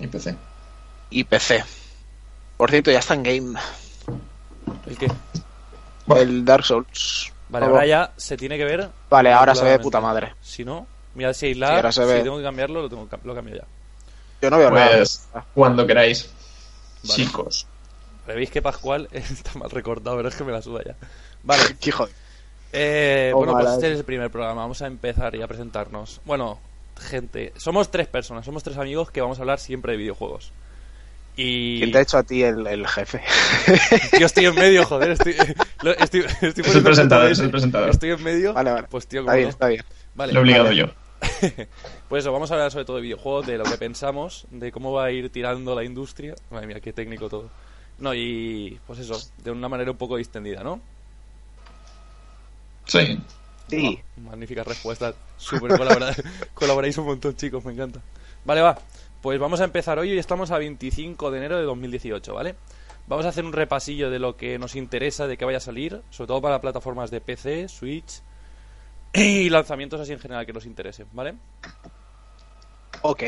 Y PC. y PC. Por cierto, ya está en game. ¿El qué? Bueno. El Dark Souls. Vale, ahora ya se tiene que ver. Vale, ahora se ve de puta madre. Si no, mira si hay Sí, lag, ahora se si ve. tengo que cambiarlo, lo, tengo, lo cambio ya. Yo no veo Pues nada. cuando queráis. Vale. Chicos. Veis que Pascual está mal recortado, pero es que me la suda ya. Vale, Qué joder. eh, Oh, bueno, pues este es el primer programa. Vamos a empezar y a presentarnos. Bueno, gente, somos tres personas, somos tres amigos que vamos a hablar siempre de videojuegos. Y ¿Quién te ha hecho a ti el, el jefe? yo estoy en medio, joder, estoy, lo- estoy, estoy Es el presentador, puto es el mente. presentador. Estoy en medio. Vale, vale. Pues tío, Está bien, no. está bien. Vale. Lo he obligado vale. yo. Pues eso, vamos a hablar sobre todo de videojuegos, de lo que pensamos, de cómo va a ir tirando la industria. Madre mía, qué técnico todo. No, y pues eso, de una manera un poco distendida, ¿no? Sí. Sí. Oh, magnífica respuesta. Súper colabora- colaboráis un montón, chicos, me encanta. Vale, va. Pues vamos a empezar hoy. Hoy estamos a 25 de enero de 2018, ¿vale? Vamos a hacer un repasillo de lo que nos interesa, de que vaya a salir, sobre todo para plataformas de PC, Switch y lanzamientos así en general que nos interesen, ¿vale? Ok.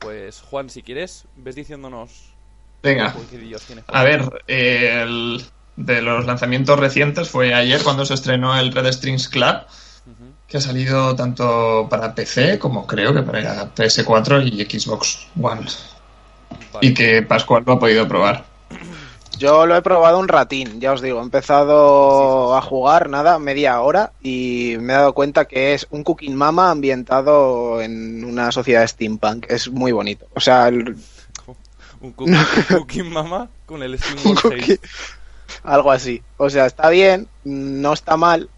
Pues Juan, si quieres, ves diciéndonos Venga. A ver, eh, el- de los lanzamientos recientes fue ayer cuando se estrenó el Red Strings Club, que ha salido tanto para PC como creo que para PS4 y Xbox One. Vale. Y que Pascual lo ha podido probar. Yo lo he probado un ratín, ya os digo. He empezado a jugar, nada, media hora, y me he dado cuenta que es un Cooking Mama ambientado en una sociedad steampunk. Es muy bonito. O sea, el- Un cookie mama con el Steam un World cookie- algo así. O sea, está bien, no está mal,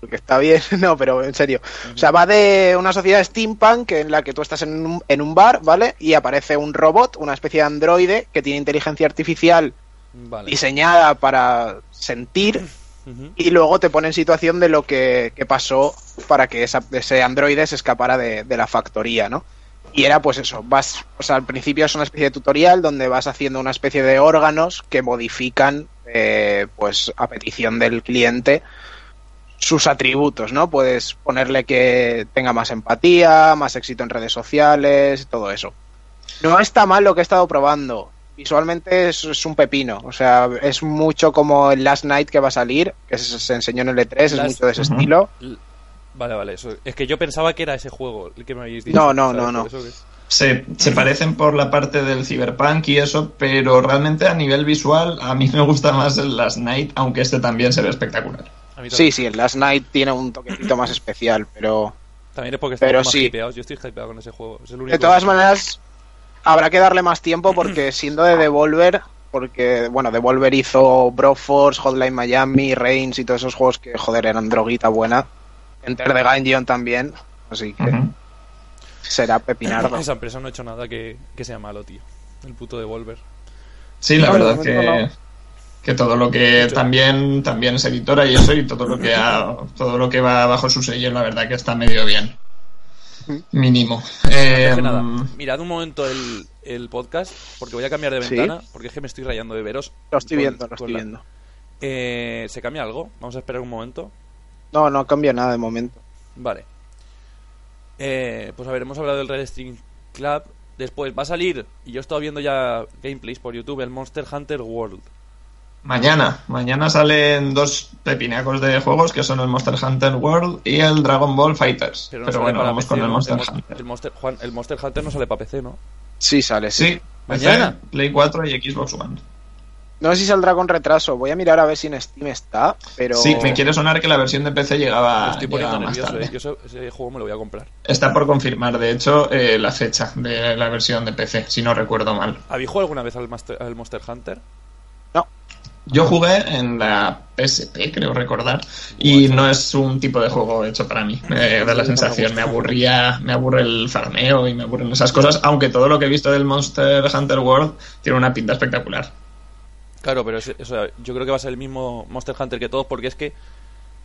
porque está bien, no, pero en serio. O sea, va de una sociedad steampunk en la que tú estás en un, en un bar, ¿vale? Y aparece un robot, una especie de androide que tiene inteligencia artificial Vale. diseñada para sentir y luego te pone en situación de lo que, que pasó para que esa- ese androide se escapara de, de la factoría, ¿no? Y era pues eso, vas, o sea, al principio es una especie de tutorial donde vas haciendo una especie de órganos que modifican, eh, pues a petición del cliente, sus atributos, ¿no? Puedes ponerle que tenga más empatía, más éxito en redes sociales, todo eso. No está mal lo que he estado probando. Visualmente es, es un pepino. O sea, es mucho como el Last Night que va a salir, que se, se enseñó en el E3, es mucho de ese estilo. Vale, vale, eso. Es que yo pensaba que era ese juego el que me habéis dicho. No, no, ¿sabes? no, no. Se, se parecen por la parte del cyberpunk y eso, pero realmente a nivel visual a mí me gusta más el Last Night, aunque este también se ve espectacular. Sí, sí, el Last Night tiene un toquecito más especial, pero También es porque estamos más sí. hypeados. Yo estoy hypeado con ese juego. Es el único de todas que- maneras habrá que darle más tiempo porque siendo de Devolver, porque bueno, Devolver hizo Broforce, Hotline Miami, Reigns y todos esos juegos que joder eran droguita buena. Enter the Gungeon también, así que. Será pepinardo. Esa empresa no ha hecho nada que, que sea malo, tío. El puto Devolver. Sí, la No, verdad que, que todo lo que también, también es editora y eso, y todo lo que ha- todo lo que va bajo su sello, la verdad que está medio bien. Mínimo. Eh, nada, mirad un momento el, el podcast, porque voy a cambiar de Sí. ventana, porque es que me estoy rayando de veros. Lo estoy con- viendo, lo estoy la- viendo. Eh, ¿Se cambia algo? Vamos a esperar un momento. No, no cambia nada de momento. Vale. Eh, pues a ver, hemos hablado del Red String Club. Después va a salir, y yo he estado viendo ya gameplays por YouTube, el Monster Hunter World. Mañana, mañana salen dos pepinacos de juegos que son el Monster Hunter World y el Dragon Ball Fighters. Pero, no bueno, para vamos PC, con el. Monster Hunter. El Monster, Juan, el Monster Hunter no sale para PC, ¿no? Sí, sale, sí. Sí, PC, Mañana. Play 4 y Xbox One. No sé si saldrá con retraso. Voy a mirar a ver si en Steam está, pero... Sí, me quiere sonar que la versión de PC llegaba, estoy llegaba poniendo más nervioso, tarde. ¿eh? Yo ese, ese juego me lo voy a comprar. Está por confirmar, de hecho, eh, la fecha de la versión de PC, si no recuerdo mal. ¿Habéis jugado alguna vez al, Master- al Monster Hunter? No, Yo jugué en la PSP, creo recordar, y no es un tipo de juego hecho para mí. Me da la sensación, me aburría, me aburre el farmeo y me aburren esas cosas, aunque todo lo que he visto del Monster Hunter World tiene una pinta espectacular. Claro, pero es- o sea, yo creo que va a ser el mismo Monster Hunter que todos, porque es que,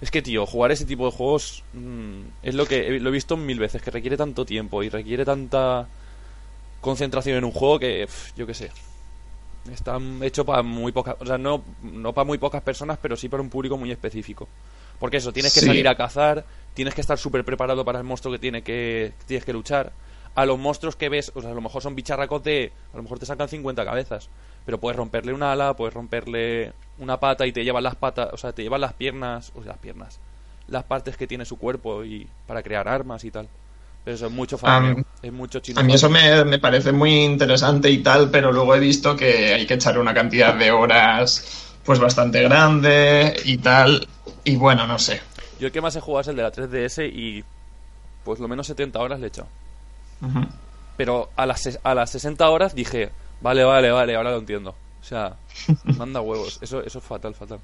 es que, tío, jugar ese tipo de juegos mm, es lo que he- lo he visto mil veces, que requiere tanto tiempo y requiere tanta concentración en un juego que, yo qué sé, está hecho para muy pocas, o sea, no, no para muy pocas personas, pero sí para un público muy específico. Porque eso, tienes que Sí. salir a cazar, tienes que estar súper preparado para el monstruo que, tiene que tienes que luchar. a los monstruos que ves, o sea, a lo mejor son bicharracos de, a lo mejor te sacan 50 cabezas, pero puedes romperle una ala, puedes romperle una pata y te llevan las patas, o sea, te llevan las piernas, o sea, las piernas, las partes que tiene su cuerpo y para crear armas y tal. Pero eso es mucho farmeo, Am- es mucho chino. A mí eso me, me parece muy interesante y tal, pero luego he visto que hay que echar una cantidad de horas pues bastante grande y tal. Y bueno, no sé. Yo el que más he jugado es el de la 3DS y pues lo menos 70 horas le he echado. Pero a las, a las 60 horas dije, vale, vale, vale, ahora lo entiendo. O sea, manda huevos. Eso, eso es fatal, fatal.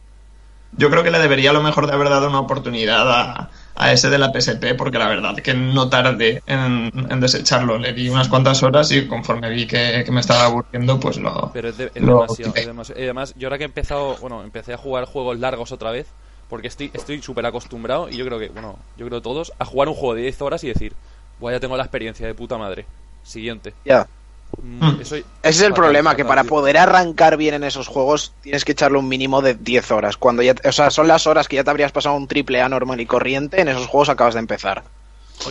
Yo creo que le debería a lo mejor de haber dado una oportunidad a, a ese de la PSP, porque la verdad que no tardé en, en desecharlo. Le di unas cuantas horas y conforme vi que, que me estaba aburriendo, pues lo. Pero es, de- es lo demasiado, es demasiado. Y además, yo ahora que he empezado, bueno, empecé a jugar juegos largos otra vez, porque estoy estoy súper acostumbrado, y yo creo que, bueno, yo creo todos, a jugar un juego de 10 horas y decir, bueno, ya tengo la experiencia de puta madre. Siguiente. Ya. Mm, eso- Ese es el problema, que para poder arrancar bien en esos juegos tienes que echarle un mínimo de 10 horas. Cuando ya, o sea, son las horas que ya te habrías pasado un triple A normal y corriente, en esos juegos acabas de empezar.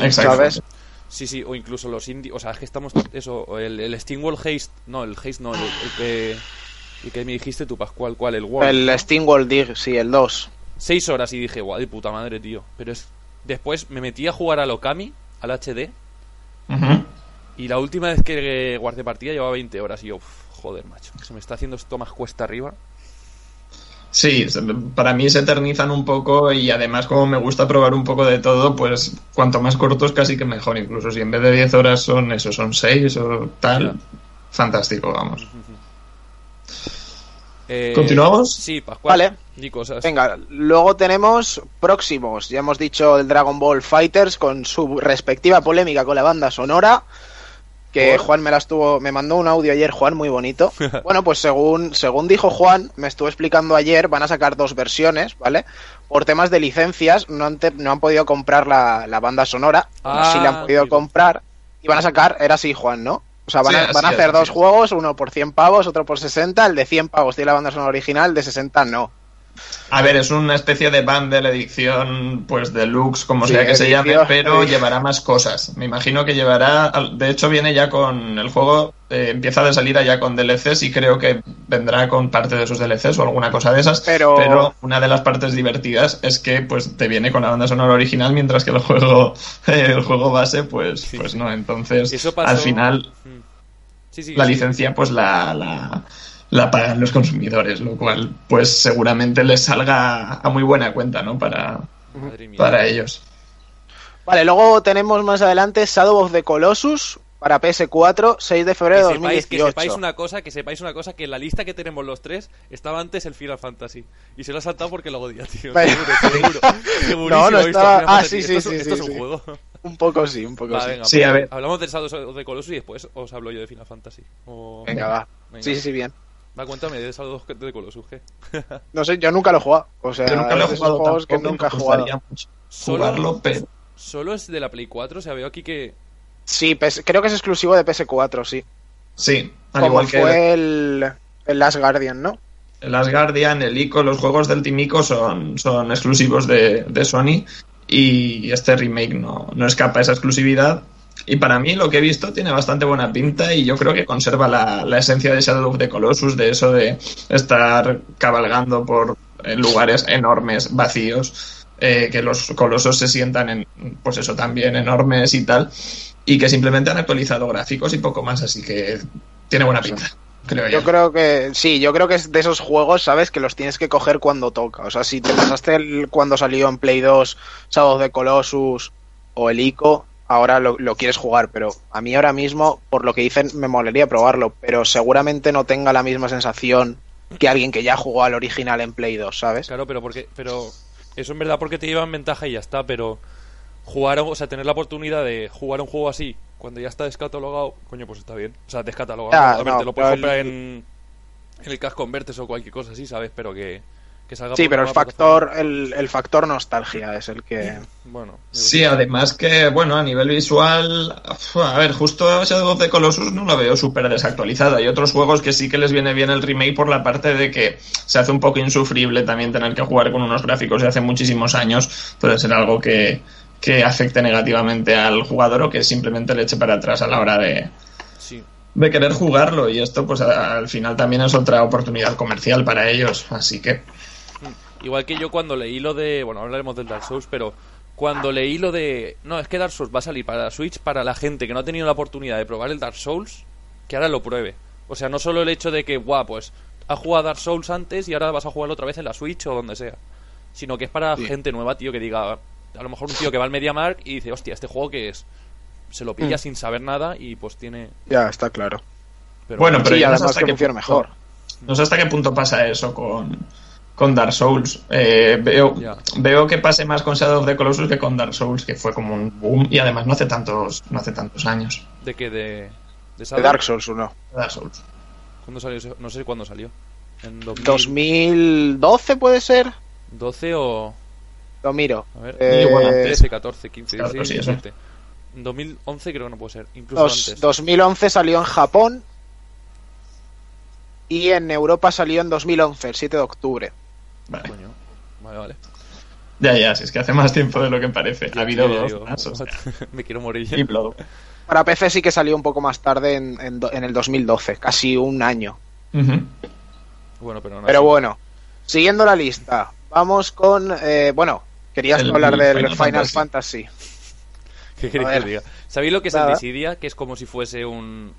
Exacto. ¿Sabes? Sí, sí, o incluso los indie, o sea, es que estamos, eso, el, el Steamwall Haste, no, el Haste no, el, el que, el que me dijiste tú, Pascual, ¿cuál? El World. El Steam World Dig, sí, el 2. Seis horas y dije, guau, de puta madre, tío. Pero es, después me metí a jugar al Okami, al HD, Ujú. Y la última vez que guardé partida llevaba 20 horas y yo, uf, joder, macho, se me está haciendo esto más cuesta arriba. Sí, para mí se eternizan un poco y además como me gusta probar un poco de todo, pues cuanto más cortos casi que mejor. Incluso si en vez de 10 horas son eso, son 6 o tal, fantástico, vamos. Eh, ¿Continuamos? Sí, Pascual. Vale. Di cosas. Venga, luego tenemos próximos. Ya hemos dicho el Dragon Ball Fighters con su respectiva polémica con la banda sonora. Que ¿Por? Juan me la estuvo, me mandó un audio ayer, Juan, muy bonito. Bueno, pues según, según dijo Juan, me estuvo explicando ayer, van a sacar dos versiones, ¿vale? Por temas de licencias, no han, te- no han podido comprar la, la banda sonora, bueno, sí la han Ah, podido comprar, y van a sacar, era así, Juan, ¿no? O sea, van, Sí, a, van a es, hacer dos juegos, uno por 100 pavos, otro por 60, el de 100 pavos tiene la banda sonora original, el de 60 no. A ver, es una especie de bundle edición, pues deluxe, como Sí, sea que se llame, pero llevará más cosas. Me imagino que llevará, de hecho viene ya con el juego, eh, empieza de salida ya con DLCs y creo que vendrá con parte de esos DLCs o alguna cosa de esas. Pero- una de las partes divertidas es que pues te viene con la banda sonora original, mientras que el juego, el juego base, pues, Sí. pues no. Entonces, Eso pasó- al final Mm. Sí, sí, la sí. licencia pues la, la, la pagan los consumidores, lo cual pues seguramente les salga a muy buena cuenta, ¿no? Para, para ellos. Vale, luego tenemos más adelante Shadow of the Colossus para PS4, 6 de febrero que de sepáis, que 2018. sepáis una cosa, que sepáis una cosa, que en la lista que tenemos los tres estaba antes el Final Fantasy. Y se lo ha saltado porque lo odia, tío. Vale. Seguro, seguro. No, no estaba- ah, sí, sí, esto, sí, es- esto sí, es un sí. juego. Un poco sí, un poco Va, sí. venga, Sí, pues, a ver. Hablamos del Shadow of the Colossus y después os hablo yo de Final Fantasy. O- Venga, va. Venga. Sí, sí, sí, bien. Va, cuéntame de Shadow of the Colossus, ¿qué? No sé, yo nunca lo he jugado. O sea, Yo nunca lo de he esos jugado juegos que nunca he me jugado. gustaría mucho Solo- jugarlo, pero Solo es de la Play 4, o sea, veo aquí que... Sí, creo que es exclusivo de PS4, sí. sí, al Como igual que fue el, el Last Guardian, ¿no? el Asgardian, el ICO, los juegos del Team ICO son, son exclusivos de, de Sony y este remake no, no escapa a esa exclusividad. Y para mí lo que he visto tiene bastante buena pinta y yo creo que conserva la, la esencia de Shadow of the Colossus, de eso de estar cabalgando por lugares enormes, vacíos, eh, que los colosos se sientan en, pues eso también, enormes y tal, y que simplemente han actualizado gráficos y poco más, así que tiene buena pinta, creo yo. Yo creo que sí, yo creo que es de esos juegos, ¿sabes? Que los tienes que coger cuando toca. O sea, si te pasaste el, cuando salió en Play 2 Shadow of the Colossus o el ICO, ahora lo, lo quieres jugar. Pero a mí ahora mismo, por lo que dicen, me molaría probarlo. Pero seguramente no tenga la misma sensación que alguien que ya jugó al original en Play 2, ¿sabes? Claro, pero porque... Pero eso en verdad porque te llevan ventaja y ya está, pero... Jugar, o sea, tener la oportunidad de jugar un juego así cuando ya está descatalogado, coño, pues está bien. O sea, descatalogado. Ya, a ver, no, te lo puedes comprar el- en, en el Cash Convertes o cualquier cosa así, ¿sabes? Pero que, que salga Sí, por pero el factor, el, el factor nostalgia es el que. Bueno, Sí, además que, bueno, a nivel visual, a ver, justo Shadow of the Colossus no lo veo súper desactualizado. Hay otros juegos que sí que les viene bien el remake por la parte de que se hace un poco insufrible también tener que jugar con unos gráficos de hace muchísimos años. Puede ser algo que, que afecte negativamente al jugador o que simplemente le eche para atrás a la hora de, Sí. de querer jugarlo. Y esto, pues a- al final también es otra oportunidad comercial para ellos. Así que, Igual que yo cuando leí lo de. Bueno, hablaremos del Dark Souls, pero cuando leí lo de. No, es que Dark Souls va a salir para la Switch para la gente que no ha tenido la oportunidad de probar el Dark Souls, que ahora lo pruebe. O sea, no solo el hecho de que, guau, pues ha jugado a Dark Souls antes y ahora vas a jugarlo otra vez en la Switch o donde sea. Sino que es para Sí. gente nueva, tío, que diga. A lo mejor un tío que va al MediaMark y dice, hostia, ¿este juego que es? Se lo pilla Mm. sin saber nada y pues tiene. Ya, está claro. Pero Bueno, pero sí, sé además hasta que qué funciona punto- mejor. No sé hasta qué punto pasa eso con, con Dark Souls. Eh, veo, Ya. veo que pase más con Shadow of the Colossus que con Dark Souls, que fue como un boom y además no hace tantos, no hace tantos años. ¿De que De, de, De? Dark Souls 1. Dark Souls. ¿Cuándo salió? ese? No sé cuándo salió. ¿En 2000 2012 puede ser. 12 o.? Lo miro. A ver, Eh, igual 13, 14, 15, Claro, 16, sí, eso. 17. En 2011 creo que no puede ser, incluso dos- antes. 2011 salió en Japón. Y en Europa salió en 2011, el 7 de octubre. Vale. Coño. Vale, vale. Ya, ya, si es que hace más tiempo de lo que parece. Ha habido dos digo, más, o sea, Me quiero morir ya. y Blood. Para PC sí que salió un poco más tarde en, en el 2012, casi un año. Bueno, pero no Pero bueno, siguiendo la lista, vamos con. eh, bueno, querías El hablar del Final Final, Fantasy. Fantasy. ¿Qué queréis que os diga? ¿Sabéis lo que es Nada. el Dissidia? Que es como si fuese un...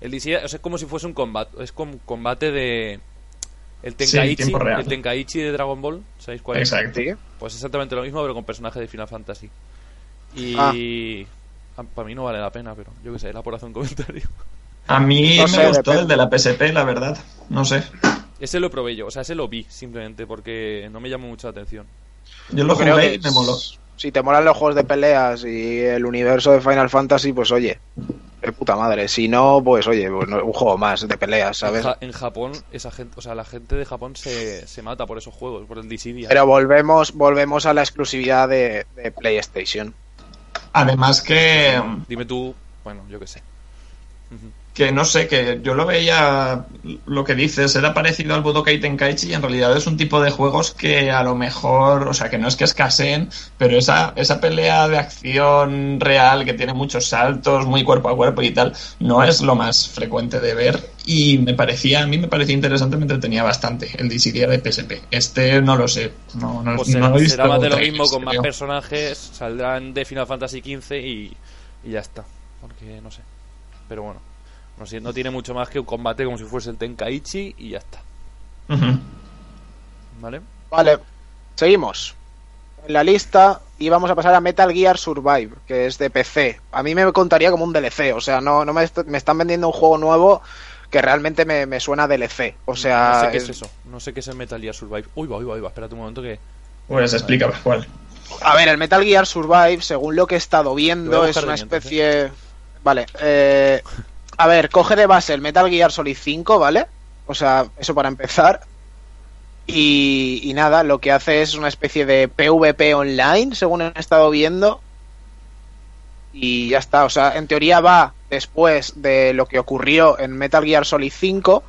El Dissidia o sea, es como si fuese un combate. Es como combate de... El Tenkaichi, el Tenkaichi de Dragon Ball, ¿sabéis cuál es? Exacto. Pues exactamente lo mismo, pero con personajes de Final Fantasy. Y... Ah. Para mí no vale la pena, pero yo qué sé, era por hacer un comentario. A mí No me sé, gustó el de la PSP, la verdad. No sé. Ese lo probé yo, o sea, ese lo vi simplemente porque no me llamó mucho la atención. Yo lo jugué y me moló. Si te molan los juegos de peleas y el universo de Final Fantasy, pues oye, de puta madre. Si no, pues oye, pues, no- un juego más de peleas, En, ¿sabes? Ja- en Japón, esa gente, o sea, la gente de Japón se, se mata por esos juegos, por el Dissidia. Pero volvemos, volvemos a la exclusividad de, de PlayStation. Además que, Dime tú, bueno, yo qué sé. Que no sé, que yo lo veía, lo que dices, era parecido al Budokai Tenkaichi y en realidad es un tipo de juegos que a lo mejor, o sea, que no es que escaseen, pero esa, esa pelea de acción real que tiene muchos saltos, muy cuerpo a cuerpo y tal, no es lo más frecuente de ver y me parecía, a mí me parecía interesante, me entretenía bastante el Dissidia de PSP. Este no lo sé, no, no, Pues no será, he visto será más de lo mismo, con más creo. personajes, saldrán de Final Fantasy XV y, y ya está. Porque no sé. Pero bueno, no, sé, no tiene mucho más que un combate como si fuese el Tenkaichi y ya está. ¿Vale? Vale, seguimos. En la lista y vamos a pasar a Metal Gear Survive, que es de PC. A mí me contaría como un DLC, o sea, no, no me, est- me están vendiendo un juego nuevo que realmente me, me suena a DLC. O sea, no sé qué es es- eso. No sé qué es el Metal Gear Survive. Uy, va, uy, va, uy, va. Espérate un momento que. Pues explica cuál. A ver, el Metal Gear Survive, según lo que he estado viendo, es una mientras, especie... Vale, eh... A ver, coge de base el Metal Gear Solid 5, ¿vale? O sea, eso para empezar. Y, y nada, lo que hace es una especie de PvP online, según he estado viendo. Y ya está, o sea, en teoría va después de lo que ocurrió en Metal Gear Solid 5.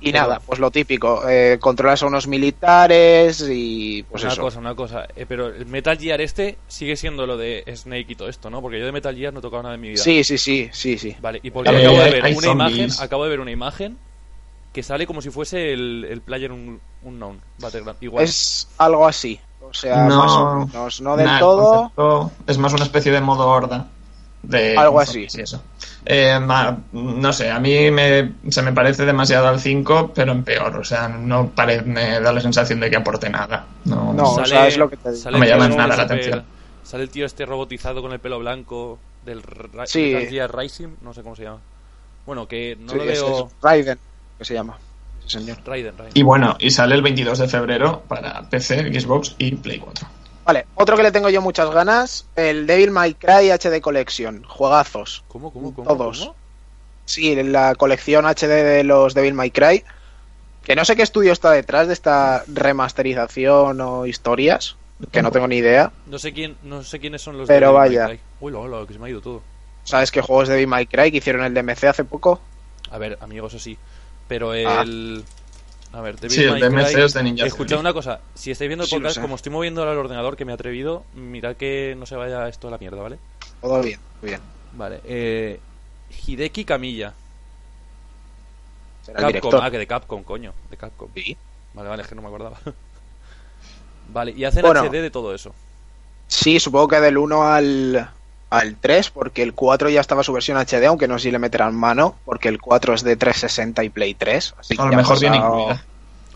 Y Pero- nada, pues lo típico, eh, controlas a unos militares y pues una eso. cosa, una cosa. Eh, pero el Metal Gear este sigue siendo lo de Snake y todo esto, ¿no? Porque yo de Metal Gear no he tocado nada en mi vida. Sí, sí, sí, sí, sí. Vale, y porque Eh, acabo de ver hay una imagen, acabo de ver una imagen que sale como si fuese el, el player un, unknown Battleground. Igual. Es algo así. O sea, No, más o menos. No del todo. concepto es más una especie de modo horda. De Algo así. Sí, eso. Eh, ma- no sé, a mí me, se me parece demasiado al 5, pero en peor. O sea, no pare- me da la sensación de que aporte nada. No, No, o sea, es lo que te digo. sale No me llama este nada la atención. Sale el tío este robotizado con el pelo blanco del Ra- Sí. Gear Rising, no sé cómo se llama. Bueno, que no Sí, lo veo. es Raiden, que se llama. Ese señor. Raiden, Raiden. Y bueno, y sale el 22 de febrero para PC, Xbox y Play 4. Vale, otro que le tengo yo muchas ganas: el Devil May Cry HD Collection. Juegazos. ¿Cómo, cómo, cómo? Todos. cómo? Sí, la colección HD de los Devil May Cry. Que no sé qué estudio está detrás de esta remasterización o historias. Que no tengo ni idea. No sé quién, no sé quiénes son los Pero de Devil May vaya. Cry. Uy, lo, lo, que se me ha ido todo. ¿Sabes qué juegos de Devil May Cry que hicieron el DMC hace poco? A ver, amigo, eso sí. Pero Ah. A ver, Devil Sí, el DMC es de Ninja Escuchad una cosa, si estáis viendo el podcast, como estoy moviendo al ordenador que me he atrevido, mirad que no se vaya esto a la mierda, ¿vale? Todo bien, muy bien. Vale, eh, Hideki Será el Capcom, director. ah, que de Capcom, coño, de Capcom. Sí. Vale, vale, es que no me acordaba. vale, y hacen Bueno. HD de todo eso. Sí, supongo que del 1 al, al 3, porque el 4 ya estaba su versión HD, aunque no sé si le meterán mano, porque el 4 es de 360 y Play 3. Así que A lo mejor viene incluida.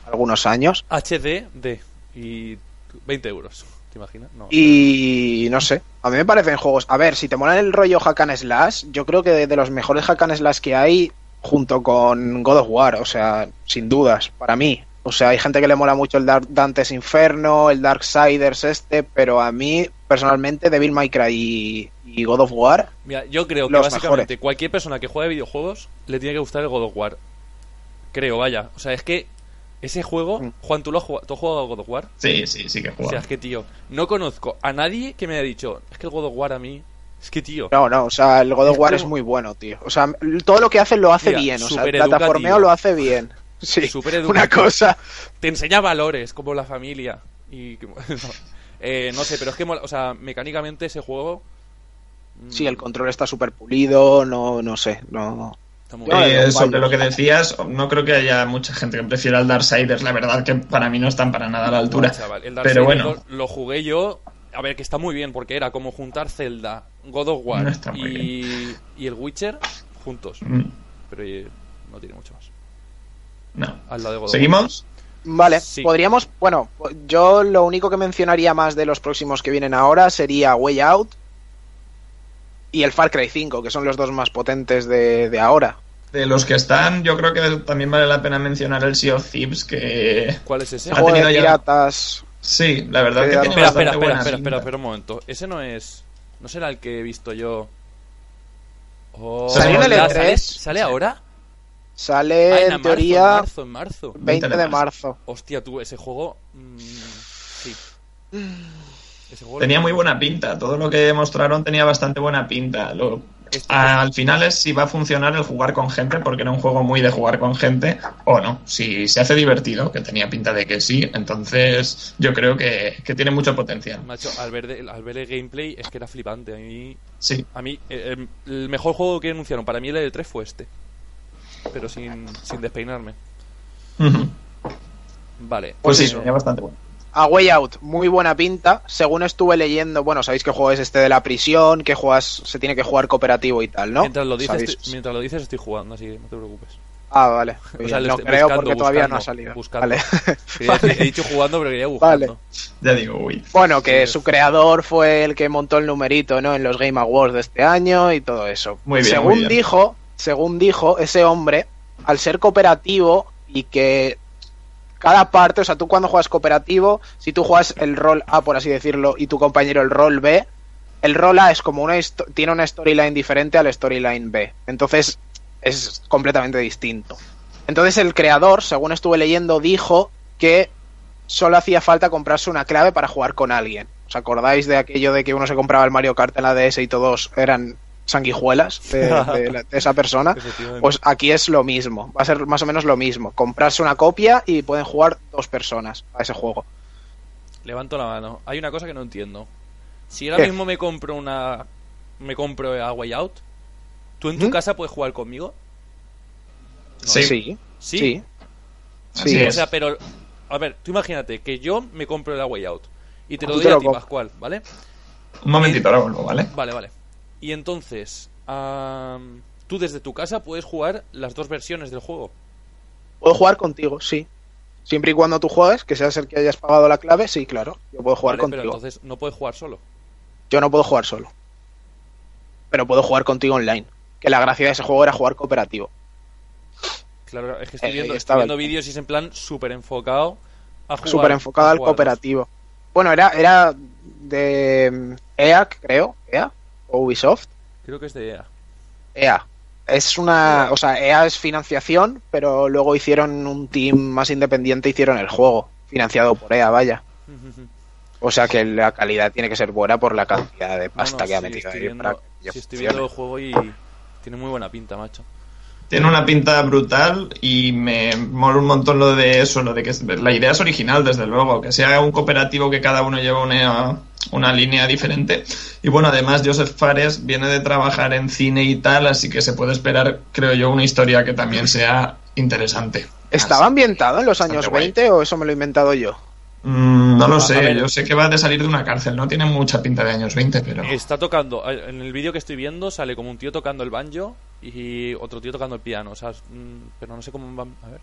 algunos años. HD de y 20 euros, ¿te imaginas? No. Y no sé, a mí me parecen juegos. A ver, si te molan el rollo hack and slash, yo creo que de, de los mejores hack and slash que hay, junto con God of War, o sea, sin dudas, para mí. O sea, hay gente que le mola mucho el Dark Dante's Inferno, el Darksiders este, pero a mí, personalmente, Devil May Cry y, y God of War, Mira, yo creo que básicamente cualquier persona que juegue videojuegos le tiene que gustar el God of War. Creo, vaya. O sea, es que ese juego, Mm. Juan, ¿tú, lo has jugado, ¿tú has jugado a God of War? Sí, sí, sí que O juega. sea, es que, tío, no conozco a nadie que me haya dicho, es que el God of War a mí, es que, tío, no, no, o sea, el God of Es War como- es muy bueno, tío. O sea, todo lo que hace lo hace Mira, bien, o sea, el plataformeo lo hace bien. Sí, Súper una cosa. te enseña valores como la familia. Y no, Eh, no sé, pero es que, o sea, mecánicamente ese juego. mm, Sí, el control está súper pulido, no, no sé, no... Eh, sobre lo que decías, no creo que haya mucha gente que prefiera el Darksiders. La verdad que para mí no están para nada a la altura. Chaval, el Pero Darksiders bueno, lo, lo jugué yo. A ver, que está muy bien, porque era como juntar Zelda, God of War No y, y el Witcher juntos. mm, Pero eh, no tiene mucho más. no. Al lado de God of War. ¿Seguimos? Vale, Sí. podríamos, bueno, yo lo único que mencionaría más de los próximos que vienen ahora sería Way Out y el Far Cry 5, que son los dos más potentes de, de ahora. De los que están, yo creo que también vale la pena mencionar el Sea of Thieves, que ¿Cuál es ese? Ha tenido ya- piratas. sí, la verdad que Espera, tiene Espera, espera, espera, buena espera, espera, espera un momento. Ese no es. ¿No será el que he visto yo? Oh, Salió en el ¿sale- E3. ¿Sale ahora? Sale Ah, en, marzo, teoría En marzo, en marzo. 20 de marzo. Hostia, tú, ese juego. mm, sí. Ese juego Tenía lo- muy buena pinta, todo lo que mostraron tenía bastante buena pinta. Lo- Este- al final es si va a funcionar el jugar con gente, porque era un juego muy de jugar con gente, o no. Si se hace divertido, que tenía pinta de que sí, entonces yo creo que, que tiene mucho potencial. Macho, al ver, de- al ver el gameplay es que era flipante. A mí, Sí, a mí eh, el, el mejor juego que anunciaron para mí el E3 fue este. Pero sin, sin despeinarme. Vale. pues sí, eso. tenía bastante bueno. A Way Out, muy buena pinta. Según estuve leyendo, bueno, sabéis que juego es este de la prisión, que juegas, se tiene que jugar cooperativo y tal, ¿no? Mientras, lo dices, estoy- mientras lo dices estoy jugando, así que no te preocupes. Ah, vale. O sea, no creo buscando, porque todavía no ha salido. buscando. Vale. He dicho jugando, pero quería buscando. Ya digo, uy. Bueno, que Sí, su es- creador fue el que montó el numerito, ¿no? En los Game Awards de este año y todo eso. Muy bien, según muy bien. dijo, según dijo ese hombre, al ser cooperativo y que cada parte, o sea, tú cuando juegas cooperativo, si tú juegas el rol A, por así decirlo, y tu compañero el rol B, el rol A es como una tiene una storyline diferente al storyline B. Entonces es completamente distinto. Entonces el creador, según estuve leyendo, dijo que solo hacía falta comprarse una clave para jugar con alguien. ¿Os acordáis de aquello de que uno se compraba el Mario Kart en la DS y todos eran sanguijuelas de, de la- de esa persona? Pues aquí es lo mismo, va a ser más o menos lo mismo. Comprarse una copia y pueden jugar dos personas a ese juego. Levanto la mano. Hay una cosa que no entiendo. Si ahora ¿Qué? mismo me compro una. Me compro a Way Out, ¿tú en tu ¿Mm? casa puedes jugar conmigo? Sí. Sí. Sí. Sí. O es. sea, pero. A ver, tú imagínate que yo me compro el Way Out y te lo Tú doy te a lo ti. Pascual, ¿vale? Un momentito, ahora vuelvo, ¿vale? Vale, vale. Y entonces, tú desde tu casa puedes jugar las dos versiones del juego. Puedo jugar contigo, sí. Siempre y cuando tú juegues, que seas el que hayas pagado la clave, sí, claro. Yo puedo jugar Vale, pero contigo. entonces no puedes jugar solo. Yo no puedo jugar solo. Pero puedo jugar contigo online. Que la gracia de ese juego era jugar cooperativo. Claro, es que estoy Eh, viendo, estoy vídeos y es en plan súper enfocado a jugar. Súper enfocado al cooperativo. Bueno, era, era de mm, EA, creo. EA. O Ubisoft. Creo que es de EA. EA. Es una. O sea, EA es financiación, pero luego hicieron un team más independiente e hicieron el juego. Financiado por EA, vaya. O sea que la calidad tiene que ser buena por la cantidad de pasta no, que ha metido estoy ahí viendo, para que sí, estoy funcione. viendo el juego y tiene muy buena pinta, macho. tiene una pinta brutal y me mola un montón lo de eso, lo de que la idea es original, desde luego, que sea un cooperativo que cada uno lleva una, una línea diferente. Y bueno, además Joseph Fares viene de trabajar en cine y tal, así que se puede esperar, creo yo, una historia que también sea interesante. ¿Estaba ambientado en los años Bastante guay. 20 o eso me lo he inventado yo? Mm, no lo sé, yo sé que va de salir de una cárcel, no tiene mucha pinta de años 20, pero... Está tocando, eh, en el vídeo que estoy viendo sale como un tío tocando el banjo y otro tío tocando el piano, o sea, mm, pero no sé cómo van... A ver.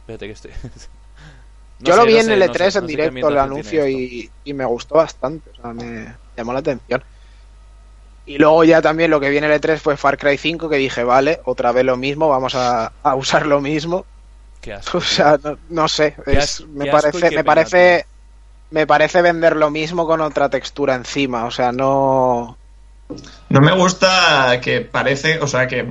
Espérate que estoy... No yo sé, lo vi no en sé, el no E3 sé, no en directo, el anuncio, y, y me gustó bastante. O sea, me llamó la atención. Y luego ya también lo que viene el E3 fue Far Cry 5, que dije, vale, otra vez lo mismo, vamos a, a usar lo mismo. Qué asco, O sea, no, no sé, es- me parece, me parece, me parece vender lo mismo con otra textura encima. O sea, no. No me gusta que parece, o sea, que